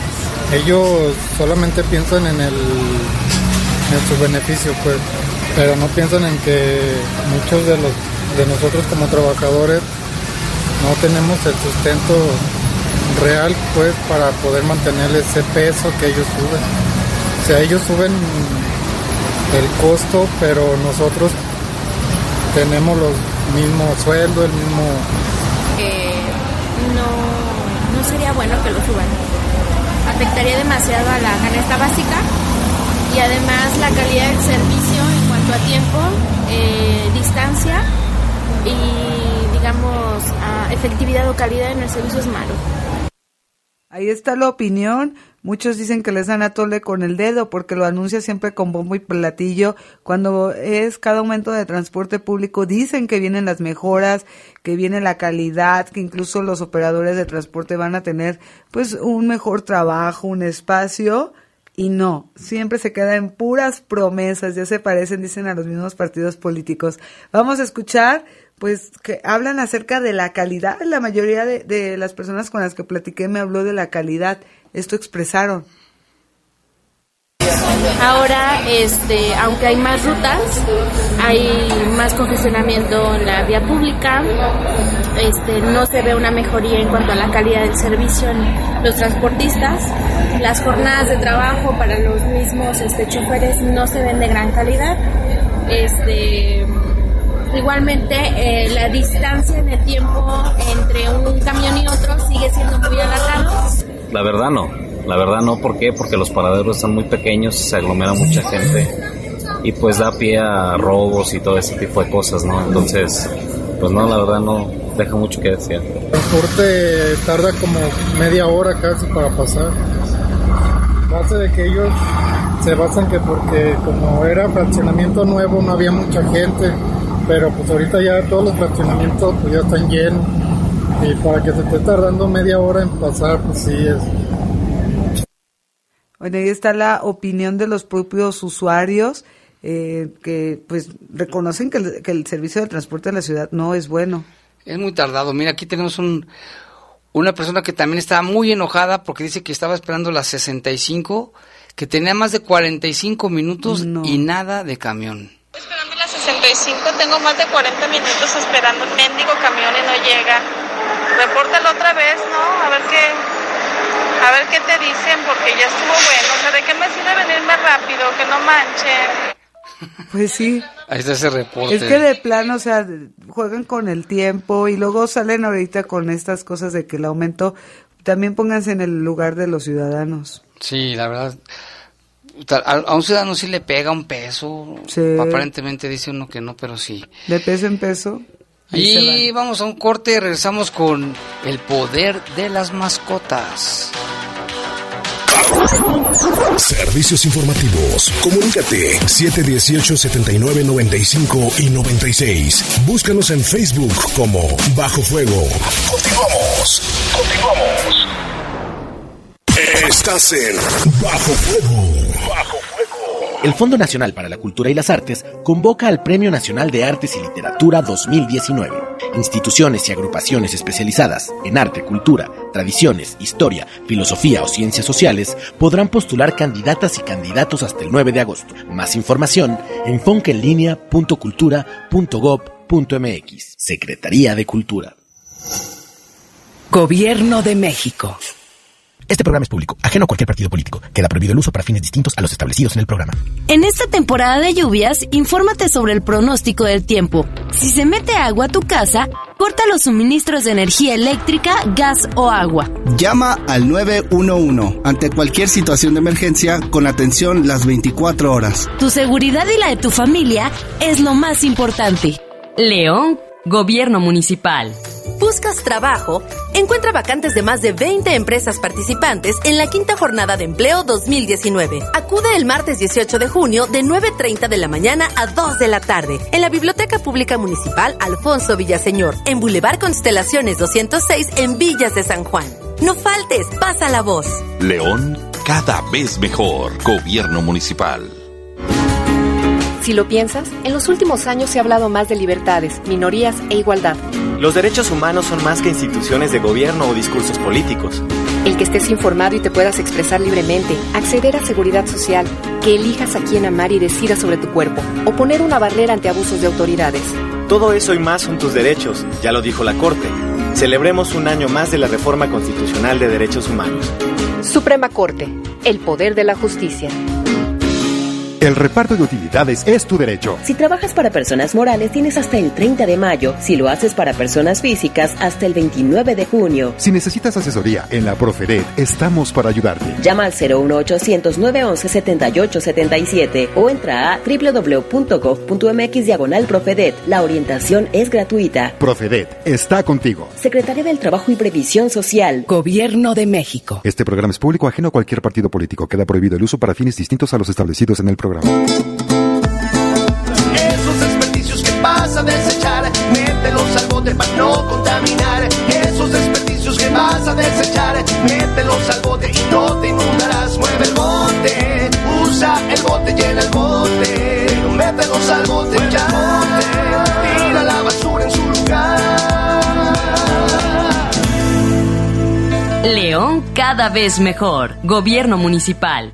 ellos solamente piensan en el en su beneficio, pues, pero no piensan en que muchos de los de nosotros como trabajadores no tenemos el sustento real pues para poder mantener ese peso que ellos suben. O sea, ellos suben el costo, pero nosotros tenemos los mismos sueldos, el mismo... Eh, no, no sería bueno que lo suban. Afectaría demasiado a la canasta básica y además la calidad del servicio en cuanto a tiempo, eh, distancia y digamos efectividad o calidad en el servicio es malo. Ahí está la opinión. Muchos dicen que les dan a tole con el dedo porque lo anuncia siempre con bombo y platillo. Cuando es cada aumento de transporte público, dicen que vienen las mejoras, que viene la calidad, que incluso los operadores de transporte van a tener pues un mejor trabajo, un espacio. Y no, siempre se queda en puras promesas, ya se parecen, dicen a los mismos partidos políticos. Vamos a escuchar pues que hablan acerca de la calidad. La mayoría de, las personas con las que platiqué me habló de la calidad. Esto expresaron. Ahora, este, aunque hay más rutas, hay más congestionamiento en la vía pública, este, no se ve una mejoría en cuanto a la calidad del servicio en los transportistas, las jornadas de trabajo para los mismos este, choferes no se ven de gran calidad. Este, Igualmente, eh, la distancia en el tiempo entre un camión y otro sigue siendo muy alargado. La verdad no, la verdad no, ¿por qué? Porque los paraderos están muy pequeños, se aglomera mucha gente y pues da pie a robos y todo ese tipo de cosas, ¿no? Entonces, pues no, la verdad no, deja mucho que decir. El transporte tarda como media hora casi para pasar. Base de que ellos se basan que porque como era fraccionamiento nuevo no había mucha gente pero pues ahorita ya todos los fraccionamientos pues ya están llenos. Y para que se esté tardando media hora en pasar pues sí es. Bueno ahí está la opinión de los propios usuarios eh, que pues reconocen que el, que el servicio de transporte de la ciudad no es bueno. Es muy tardado. Mira aquí tenemos un una persona que también está muy enojada porque dice que estaba esperando las 65 que tenía más de 45 minutos no. y nada de camión. Esperando las 65, tengo más de 40 minutos esperando un mendigo camión y no llega. Repórtalo otra vez, ¿no? A ver qué, a ver qué te dicen, porque ya estuvo bueno. O sea, ¿de qué me sirve venirme rápido? Que no manchen. <laughs> Pues sí. Ahí está ese reporte. Es que de plano, o sea, juegan con el tiempo y luego salen ahorita con estas cosas de que el aumento, también pónganse en el lugar de los ciudadanos. Sí, la verdad a un ciudadano sí le pega un peso. Sí. Aparentemente dice uno que no, pero sí. De peso en peso. Y vamos a un corte, regresamos con el poder de las mascotas. Servicios informativos. Comunícate 718-7995 y 96. Búscanos en Facebook como Bajo Fuego. Continuamos. Continuamos. Estás en Bajo Fuego. Bajo Fuego. El Fondo Nacional para la Cultura y las Artes convoca al Premio Nacional de Artes y Literatura 2019. Instituciones y agrupaciones especializadas en arte, cultura, tradiciones, historia, filosofía o ciencias sociales podrán postular candidatas y candidatos hasta el 9 de agosto. Más información en foncaenlinea.cultura.gov.mx. Secretaría de Cultura. Gobierno de México. Este programa es público, ajeno a cualquier partido político. Queda prohibido el uso para fines distintos a los establecidos en el programa. En esta temporada de lluvias, infórmate sobre el pronóstico del tiempo. Si se mete agua a tu casa, corta los suministros de energía eléctrica, gas o agua. Llama al 911 ante cualquier situación de emergencia con atención las 24 horas. Tu seguridad y la de tu familia es lo más importante. León, Gobierno Municipal. ¿Buscas trabajo? Encuentra vacantes de más de 20 empresas participantes en la quinta jornada de empleo 2019. Acude el martes 18 de junio de 9.30 de la mañana a 2 de la tarde en la Biblioteca Pública Municipal Alfonso Villaseñor, en Boulevard Constelaciones 206 en Villas de San Juan. No faltes, pasa la voz. León, cada vez mejor. Gobierno Municipal. Si lo piensas, en los últimos años se ha hablado más de libertades, minorías e igualdad. Los derechos humanos son más que instituciones de gobierno o discursos políticos. El que estés informado y te puedas expresar libremente, acceder a seguridad social, que elijas a quién amar y decidas sobre tu cuerpo, o poner una barrera ante abusos de autoridades. Todo eso y más son tus derechos, ya lo dijo la Corte. Celebremos un año más de la reforma constitucional de derechos humanos. Suprema Corte, el poder de la justicia. El reparto de utilidades es tu derecho. Si trabajas para personas morales, tienes hasta el 30 de mayo. Si lo haces para personas físicas, hasta el 29 de junio. Si necesitas asesoría en la Profedet, estamos para ayudarte. Llama al 01800 911 7877 o entra a www.gov.mx diagonal Profedet. La orientación es gratuita. Profedet está contigo. Secretaría del Trabajo y Previsión Social. Gobierno de México. Este programa es público ajeno a cualquier partido político. Queda prohibido el uso para fines distintos a los establecidos en el programa. Esos desperdicios que vas a desechar, mételos al bote para no contaminar. Esos desperdicios que vas a desechar, mételos al bote y no te inundarás. Mueve el bote, usa el bote, llena el bote. Pero mételos al bote ya. Tira la basura en su lugar. León cada vez mejor. Gobierno municipal.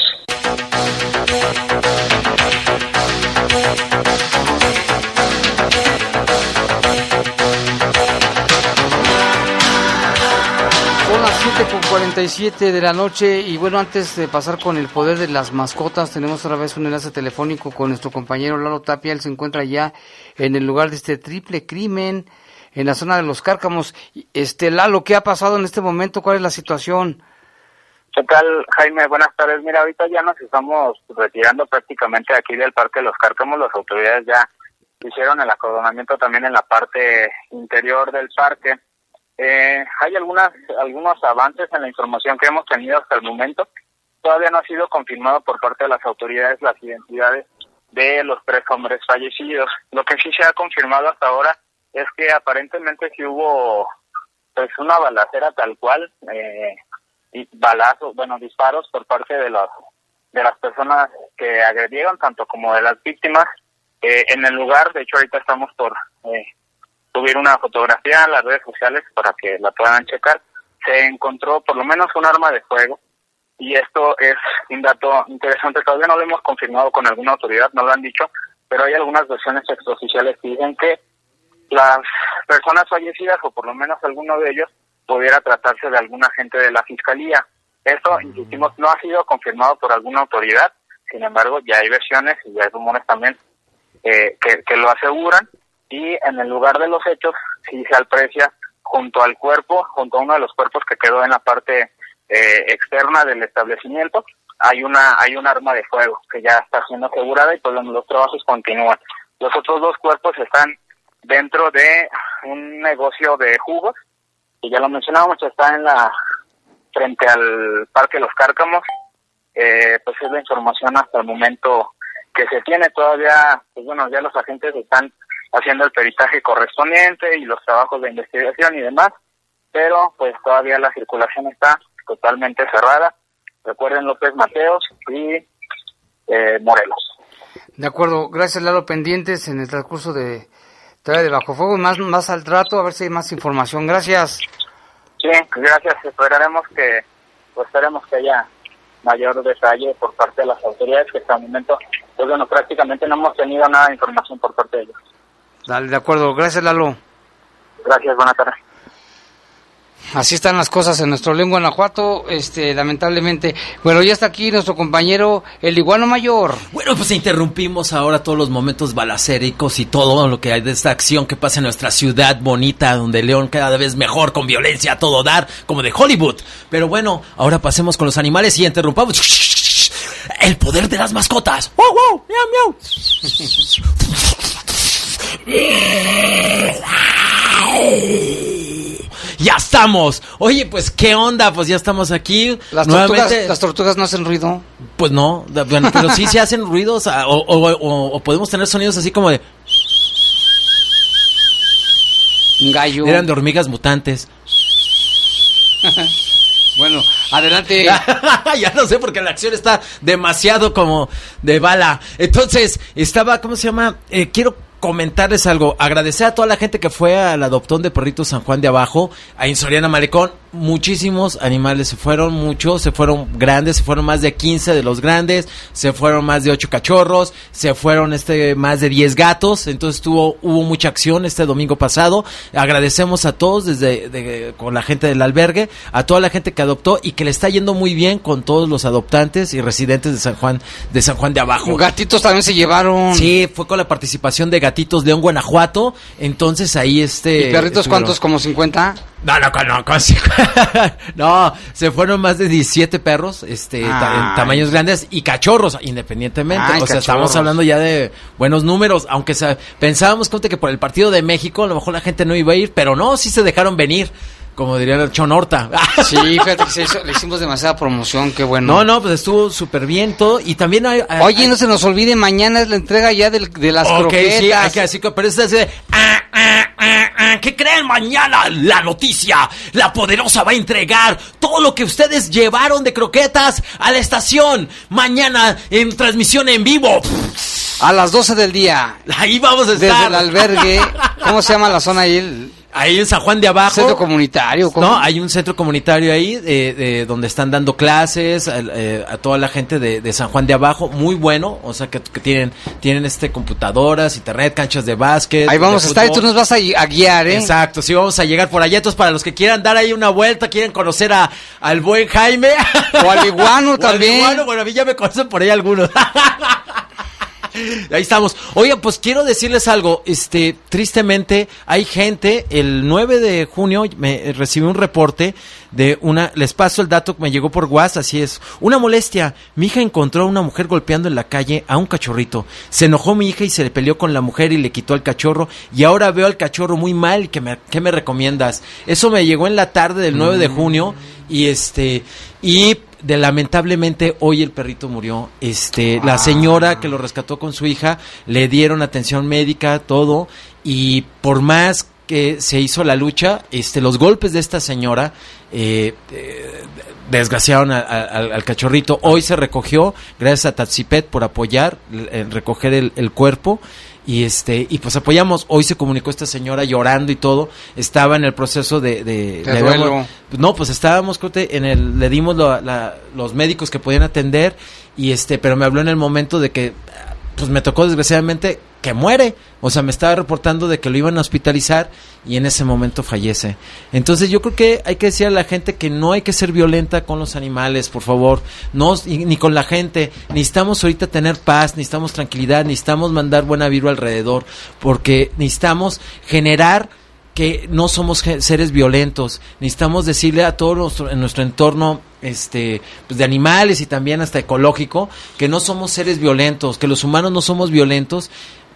7 con 47 de la noche y bueno, antes de pasar con el poder de las mascotas, tenemos otra vez un enlace telefónico con nuestro compañero Lalo Tapia. Él se encuentra ya en el lugar de este triple crimen en la zona de los Cárcamos. Este Lalo, ¿qué ha pasado en este momento? ¿Cuál es la situación? ¿Qué Jaime? Buenas tardes. Mira, ahorita ya nos estamos retirando prácticamente aquí del Parque de los Cárcamos. Las autoridades ya hicieron el acordonamiento también en la parte interior del parque. Eh, hay algunas algunos avances en la información que hemos tenido hasta el momento. Todavía no ha sido confirmado por parte de las autoridades las identidades de los tres hombres fallecidos. Lo que sí se ha confirmado hasta ahora es que aparentemente sí hubo pues una balacera tal cual, eh, balazos, bueno, disparos por parte de los de las personas que agredieron, tanto como de las víctimas eh, en el lugar. De hecho, ahorita estamos por eh, subir una fotografía a las redes sociales para que la puedan checar. Se encontró por lo menos un arma de fuego y esto es un dato interesante. Todavía no lo hemos confirmado con alguna autoridad, no lo han dicho, pero hay algunas versiones extraoficiales que dicen que las personas fallecidas, o por lo menos alguno de ellos, pudiera tratarse de algún agente de la fiscalía. Eso, insistimos, no ha sido confirmado por alguna autoridad, sin embargo, ya hay versiones y ya hay rumores también eh, que, que lo aseguran y en el lugar de los hechos sí se aprecia junto al cuerpo, junto a uno de los cuerpos que quedó en la parte eh, externa del establecimiento, hay una hay un arma de fuego que ya está siendo asegurada y pues los, trabajos continúan. Los otros dos cuerpos están dentro de un negocio de jugos, que ya lo mencionábamos, está en la frente al Parque Los Cárcamos, eh, pues es la información hasta el momento que se tiene todavía, pues bueno, ya los agentes están haciendo el peritaje correspondiente y los trabajos de investigación y demás, pero pues todavía la circulación está totalmente cerrada. Recuerden López Mateos y eh, Morelos. De acuerdo, gracias Lalo, pendientes en el transcurso de todavía de Bajo Fuego, más, más al trato, a ver si hay más información. Gracias. Sí, gracias. Esperaremos que, pues esperemos que haya mayor detalle por parte de las autoridades que hasta el momento, pues bueno, prácticamente no hemos tenido nada de información por parte de ellos. Dale, de acuerdo. Gracias, Lalo. Gracias, buenas tardes. Así están las cosas en nuestro León, Guanajuato, este, lamentablemente. Bueno, ya está aquí nuestro compañero, el iguano mayor. Bueno, pues interrumpimos ahora todos los momentos balacéricos y todo lo que hay de esta acción que pasa en nuestra ciudad bonita, donde León cada vez mejor, con violencia a todo dar, como de Hollywood. Pero bueno, ahora pasemos con los animales y interrumpamos. El poder de las mascotas. ¡Wow, wow! ¡Miau, miau! <laughs> Ya estamos. Oye, pues qué onda, pues ya estamos aquí. Las Nuevamente- tortugas, las tortugas no hacen ruido. Pues no, bueno, pero sí se hacen ruidos o, o- o- o podemos tener sonidos así como de Un gallo. eran de hormigas mutantes. <laughs> Bueno, adelante. <laughs> ya no sé porque la acción está demasiado como de bala. Entonces, estaba, ¿cómo se llama? Eh, quiero comentarles algo. Agradecer a toda la gente que fue al adoptón de perritos San Juan de Abajo, a Insoriana Malecón. Muchísimos animales se fueron, muchos, se fueron grandes, se fueron más de 15 de los grandes, se fueron más de 8 cachorros, se fueron este más de 10 gatos. Entonces tuvo, hubo mucha acción este domingo pasado. Agradecemos a todos desde de- con la gente del albergue, a toda la gente que adoptó y que le está yendo muy bien con todos los adoptantes y residentes de San Juan de San Juan de Abajo. Gatitos también se llevaron. Sí, fue con la participación de Gatitos León Guanajuato. Entonces ahí este. ¿Y perritos cuántos? ¿Como 50? No, no, no, <laughs> no, se fueron más de 17 perros, este, ta- en Ay. tamaños grandes y cachorros, independientemente. Ay, o sea, estamos hablando ya de buenos números, aunque pensábamos Conte, que por el partido de México a lo mejor la gente no iba a ir, pero no, sí se dejaron venir, como diría el Chon Horta. <laughs> Sí, fíjate que se hizo- le hicimos demasiada promoción, qué bueno. No, no, pues estuvo súper bien todo. Y también hay. hay- Oye, no se nos olvide, mañana es la entrega ya del- de las croquetas. sí, hay que así que, pero es así de, ah, ah, ah, ¿qué creen mañana? La noticia, la poderosa va a entregar todo lo que ustedes llevaron de croquetas a la estación. Mañana en transmisión en vivo. A las 12 del día. Ahí vamos a estar. Desde el albergue. <laughs> ¿Cómo se llama la zona ahí? Ahí en San Juan de Abajo. centro comunitario. ¿cómo? No, hay un centro comunitario ahí eh, de- donde están dando clases eh, a toda la gente de, de San Juan de Abajo, muy bueno, o sea que, que tienen tienen este computadoras, internet, canchas de básquet. Ahí vamos a estar y tú nos vas a, gui- a guiar, ¿eh? Exacto, sí vamos a llegar por allá. Entonces, para los que quieran dar ahí una vuelta, quieren conocer a, al buen Jaime. O al iguano <laughs> O al también. iguano, bueno, a mí ya me conocen por ahí algunos. <laughs> <laughs> Ahí estamos. Oigan, pues quiero decirles algo. Este, tristemente, hay gente. El 9 de junio me eh, recibí un reporte de una. Les paso el dato que me llegó por WhatsApp. Así es. Una molestia. Mi hija encontró a una mujer golpeando en la calle a un cachorrito. Se enojó mi hija y se le peleó con la mujer y le quitó al cachorro. Y ahora veo al cachorro muy mal. ¿Qué me, qué me recomiendas? Eso me llegó en la tarde del 9 de junio. Y este. Y de lamentablemente hoy el perrito murió. Este, la señora que lo rescató con su hija le dieron atención médica, todo y por más que se hizo la lucha, este, los golpes de esta señora eh, eh, desgraciaron a- a- al, cachorrito. Hoy se recogió, gracias a Tatsipet por apoyar, en recoger el, el cuerpo. Y este, y pues apoyamos, hoy se comunicó esta señora llorando y todo, estaba en el proceso de, de, De habíamos- no, pues estábamos, que en el, le dimos lo- la- los médicos que podían atender y este, pero me habló en el momento de que, pues me tocó desgraciadamente que muere, o sea, me estaba reportando de que lo iban a hospitalizar y en ese momento fallece. Entonces yo creo que hay que decir a la gente que no hay que ser violenta con los animales, por favor, no ni con la gente. Necesitamos ahorita tener paz, necesitamos tranquilidad, necesitamos mandar buena vibra alrededor, porque necesitamos generar que no somos seres violentos. Necesitamos decirle a todo nuestro, en nuestro entorno este pues de animales y también hasta ecológico que no somos seres violentos, que los humanos no somos violentos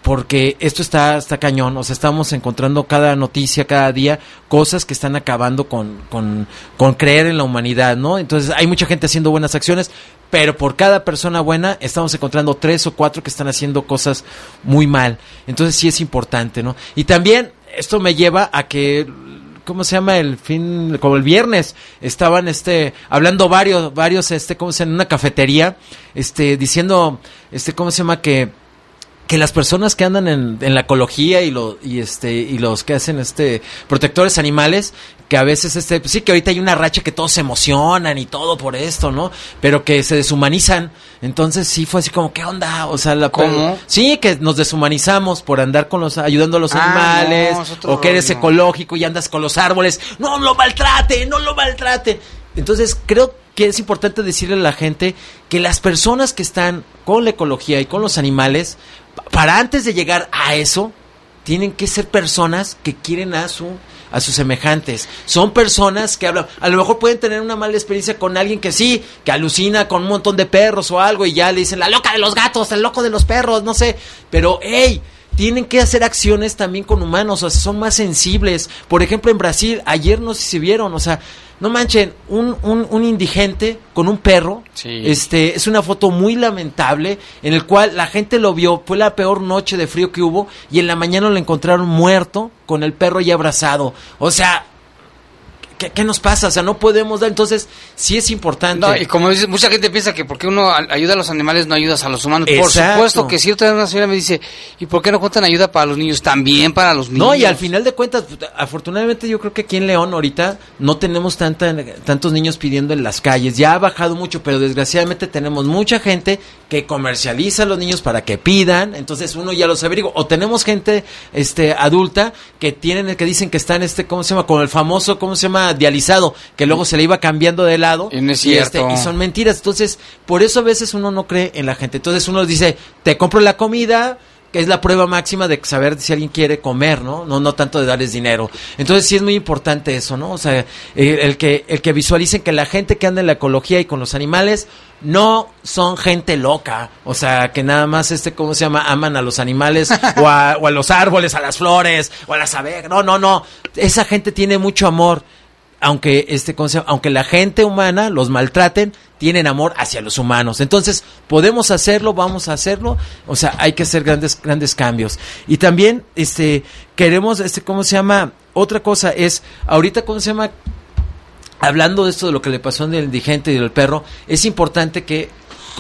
porque esto está, está cañón, o sea, estamos encontrando cada noticia, cada día, cosas que están acabando con, con, con creer en la humanidad, ¿no? Entonces hay mucha gente haciendo buenas acciones, pero por cada persona buena estamos encontrando tres o cuatro que están haciendo cosas muy mal. Entonces sí es importante, ¿no? Y también esto me lleva a que ¿cómo se llama? El fin, como el viernes, estaban, este, hablando varios, varios, este, ¿cómo se? En una cafetería, este, diciendo, este, ¿cómo se llama? Que, que las personas que andan en, en la ecología y lo, y este, y los que hacen, este, protectores animales, que a veces, este, pues sí, que ahorita hay una racha que todos se emocionan y todo por esto, ¿no? Pero que se deshumanizan. Entonces sí fue así como, ¿qué onda? O sea, la ¿Cómo? Sí, que nos deshumanizamos por andar con los, ayudando a los Ah, animales, no, o que eres ecológico y andas con los árboles. No lo maltrate, no lo maltrate. Entonces creo que es importante decirle a la gente que las personas que están con la ecología y con los animales, pa- para antes de llegar a eso, tienen que ser personas que quieren a su a sus semejantes. Son personas que hablan, a lo mejor pueden tener una mala experiencia con alguien que sí, que alucina con un montón de perros o algo y ya le dicen la loca de los gatos, el loco de los perros, no sé, pero hey, tienen que hacer acciones también con humanos, o sea, son más sensibles. Por ejemplo, en Brasil, ayer no sé si vieron, o sea, no manchen, un, un, un indigente con un perro, este, es una foto muy lamentable, en el cual la gente lo vio, fue la peor noche de frío que hubo, y en la mañana lo encontraron muerto, con el perro ya abrazado. O sea, ¿qué, qué nos pasa? O sea, no podemos dar, entonces sí es importante. No, y como dices, mucha gente piensa que porque uno ayuda a los animales no ayudas a los humanos. Por supuesto que sí, otra vez una señora me dice, ¿y por qué no cuentan ayuda para los niños? También para los niños. No, y al final de cuentas, pues, afortunadamente yo creo que aquí en León ahorita no tenemos tanta, tantos niños pidiendo en las calles. Ya ha bajado mucho, pero desgraciadamente tenemos mucha gente que comercializa a los niños para que pidan. Entonces uno ya los averigua. O tenemos gente este, adulta que tienen, que dicen que están, este, ¿cómo se llama? Con el famoso, ¿cómo se llama? Dializado, que luego se le iba cambiando de lado. Y no es y, este, y son mentiras. Entonces, por eso a veces uno no cree en la gente. Entonces uno dice, te compro la comida, que es la prueba máxima de saber si alguien quiere comer, ¿no? No, no tanto de darles dinero. Entonces sí es muy importante eso, ¿no? O sea, eh, el que, el que visualicen que la gente que anda en la ecología y con los animales no son gente loca, o sea, que nada más este, ¿cómo se llama? Aman a los animales o a, o a los árboles, a las flores, o a las abejas. No, no, no. Esa gente tiene mucho amor aunque este aunque la gente humana los maltraten, tienen amor hacia los humanos. Entonces, podemos hacerlo, vamos a hacerlo, o sea, hay que hacer grandes grandes cambios. Y también este queremos este ¿cómo se llama? Otra cosa es ahorita ¿cómo se llama? Hablando de esto de lo que le pasó al indigente y del perro, es importante que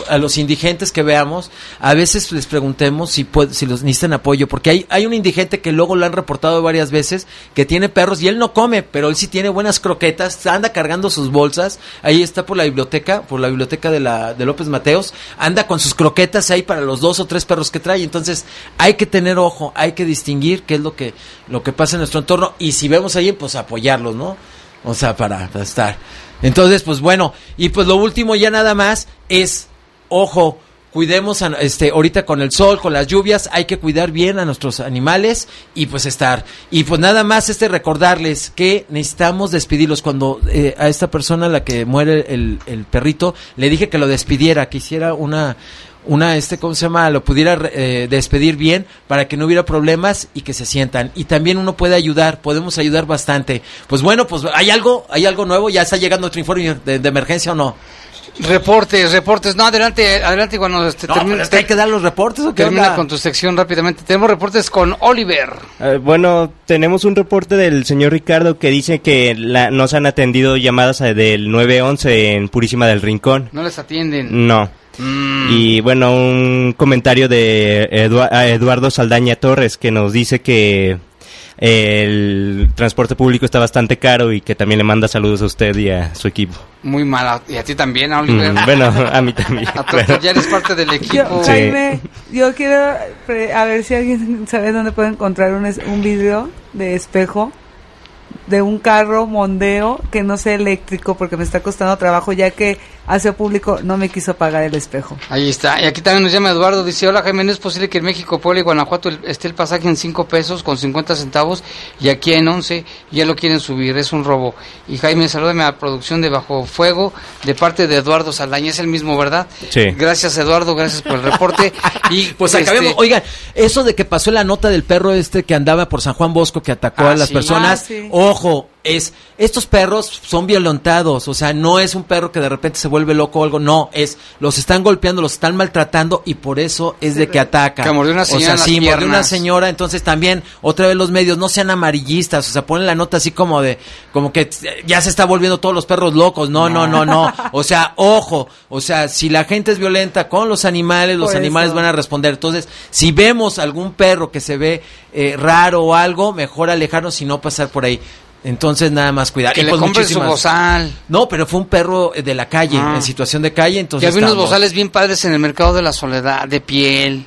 a los indigentes que veamos, a veces les preguntemos si puede- si los necesitan apoyo, porque hay, hay un indigente que luego lo han reportado varias veces, que tiene perros y él no come, pero él sí tiene buenas croquetas, anda cargando sus bolsas, ahí está por la biblioteca, por la biblioteca de la de López Mateos, anda con sus croquetas ahí para los dos o tres perros que trae, entonces hay que tener ojo, hay que distinguir qué es lo que lo que pasa en nuestro entorno y si vemos ahí pues apoyarlos, ¿no? O sea, para, para estar. Entonces, pues bueno, y pues lo último ya nada más es, ojo, cuidemos a- este ahorita con el sol, con las lluvias, hay que cuidar bien a nuestros animales y pues estar. Y pues nada más este recordarles que necesitamos despedirlos. Cuando eh, a esta persona la que muere el, el perrito le dije que lo despidiera, que hiciera una una este cómo se llama lo pudiera eh, despedir bien para que no hubiera problemas y que se sientan. Y también uno puede ayudar podemos ayudar bastante. Pues bueno pues hay algo hay algo nuevo ya está llegando otro informe de emergencia o no Reportes, reportes. No, adelante, adelante cuando este, No, termine. pero es que hay que dar los reportes o qué Termina onda? con tu sección rápidamente. Tenemos reportes con Oliver. Eh, bueno, tenemos un reporte del señor Ricardo que dice que la- no se han atendido llamadas del 911 en Purísima del Rincón. No les atienden. No. Mm. Y bueno, un comentario de Eduardo Saldaña Torres que nos dice que el transporte público está bastante caro y que también le manda saludos a usted y a su equipo. Muy mala. Y a ti también, a Oliver. Mm, bueno, a mí también. <laughs> A tu- ya eres parte del equipo. Yo, Jaime, yo quiero a ver si alguien sabe dónde puede encontrar un, es- un vidrio de espejo de un carro mondeo que no sea eléctrico porque me está costando trabajo ya que hace público no me quiso pagar el espejo. Ahí está. Y aquí también nos llama Eduardo. Dice, hola Jaime, ¿no es posible que en México, Puebla y Guanajuato el- esté el pasaje en 5 pesos con 50 centavos y aquí en 11 ya lo quieren subir? Es un robo. Y Jaime, salúdame a la producción de Bajo Fuego de parte de Eduardo Saldaña. Es el mismo, ¿verdad? Sí. Gracias Eduardo, gracias por el reporte. <laughs> Y Pues este, acabemos. Oigan, eso de que pasó la nota del perro este que andaba por San Juan Bosco que atacó Ah, a las sí. personas. Ah, sí. Ojo, es estos perros son violentados, o sea, no es un perro que de repente se vuelve loco o algo, no, es los están golpeando, los están maltratando y por eso es de que ataca. Que mordió una o señora sea, en las sí, mordió una señora, entonces también otra vez los medios no sean amarillistas, o sea, ponen la nota así como de como que ya se está volviendo todos los perros locos. No, no, no, no. O sea, ojo, o sea, si la gente es violenta con los animales, los Por animales eso. van a responder. Entonces, si vemos algún perro que se ve eh, raro o algo, mejor alejarnos y no pasar por ahí. Entonces, nada más cuidar. Que Y le pues compren su bozal. No, pero fue un perro eh, de la calle, Ah. en situación de calle, entonces. Ya vi unos bozales bien padres en el mercado de la soledad, de piel.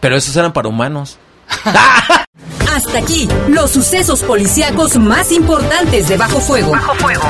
Pero esos eran para humanos. <laughs> Hasta aquí, los sucesos policíacos más importantes de Bajo Fuego. Bajo Fuego.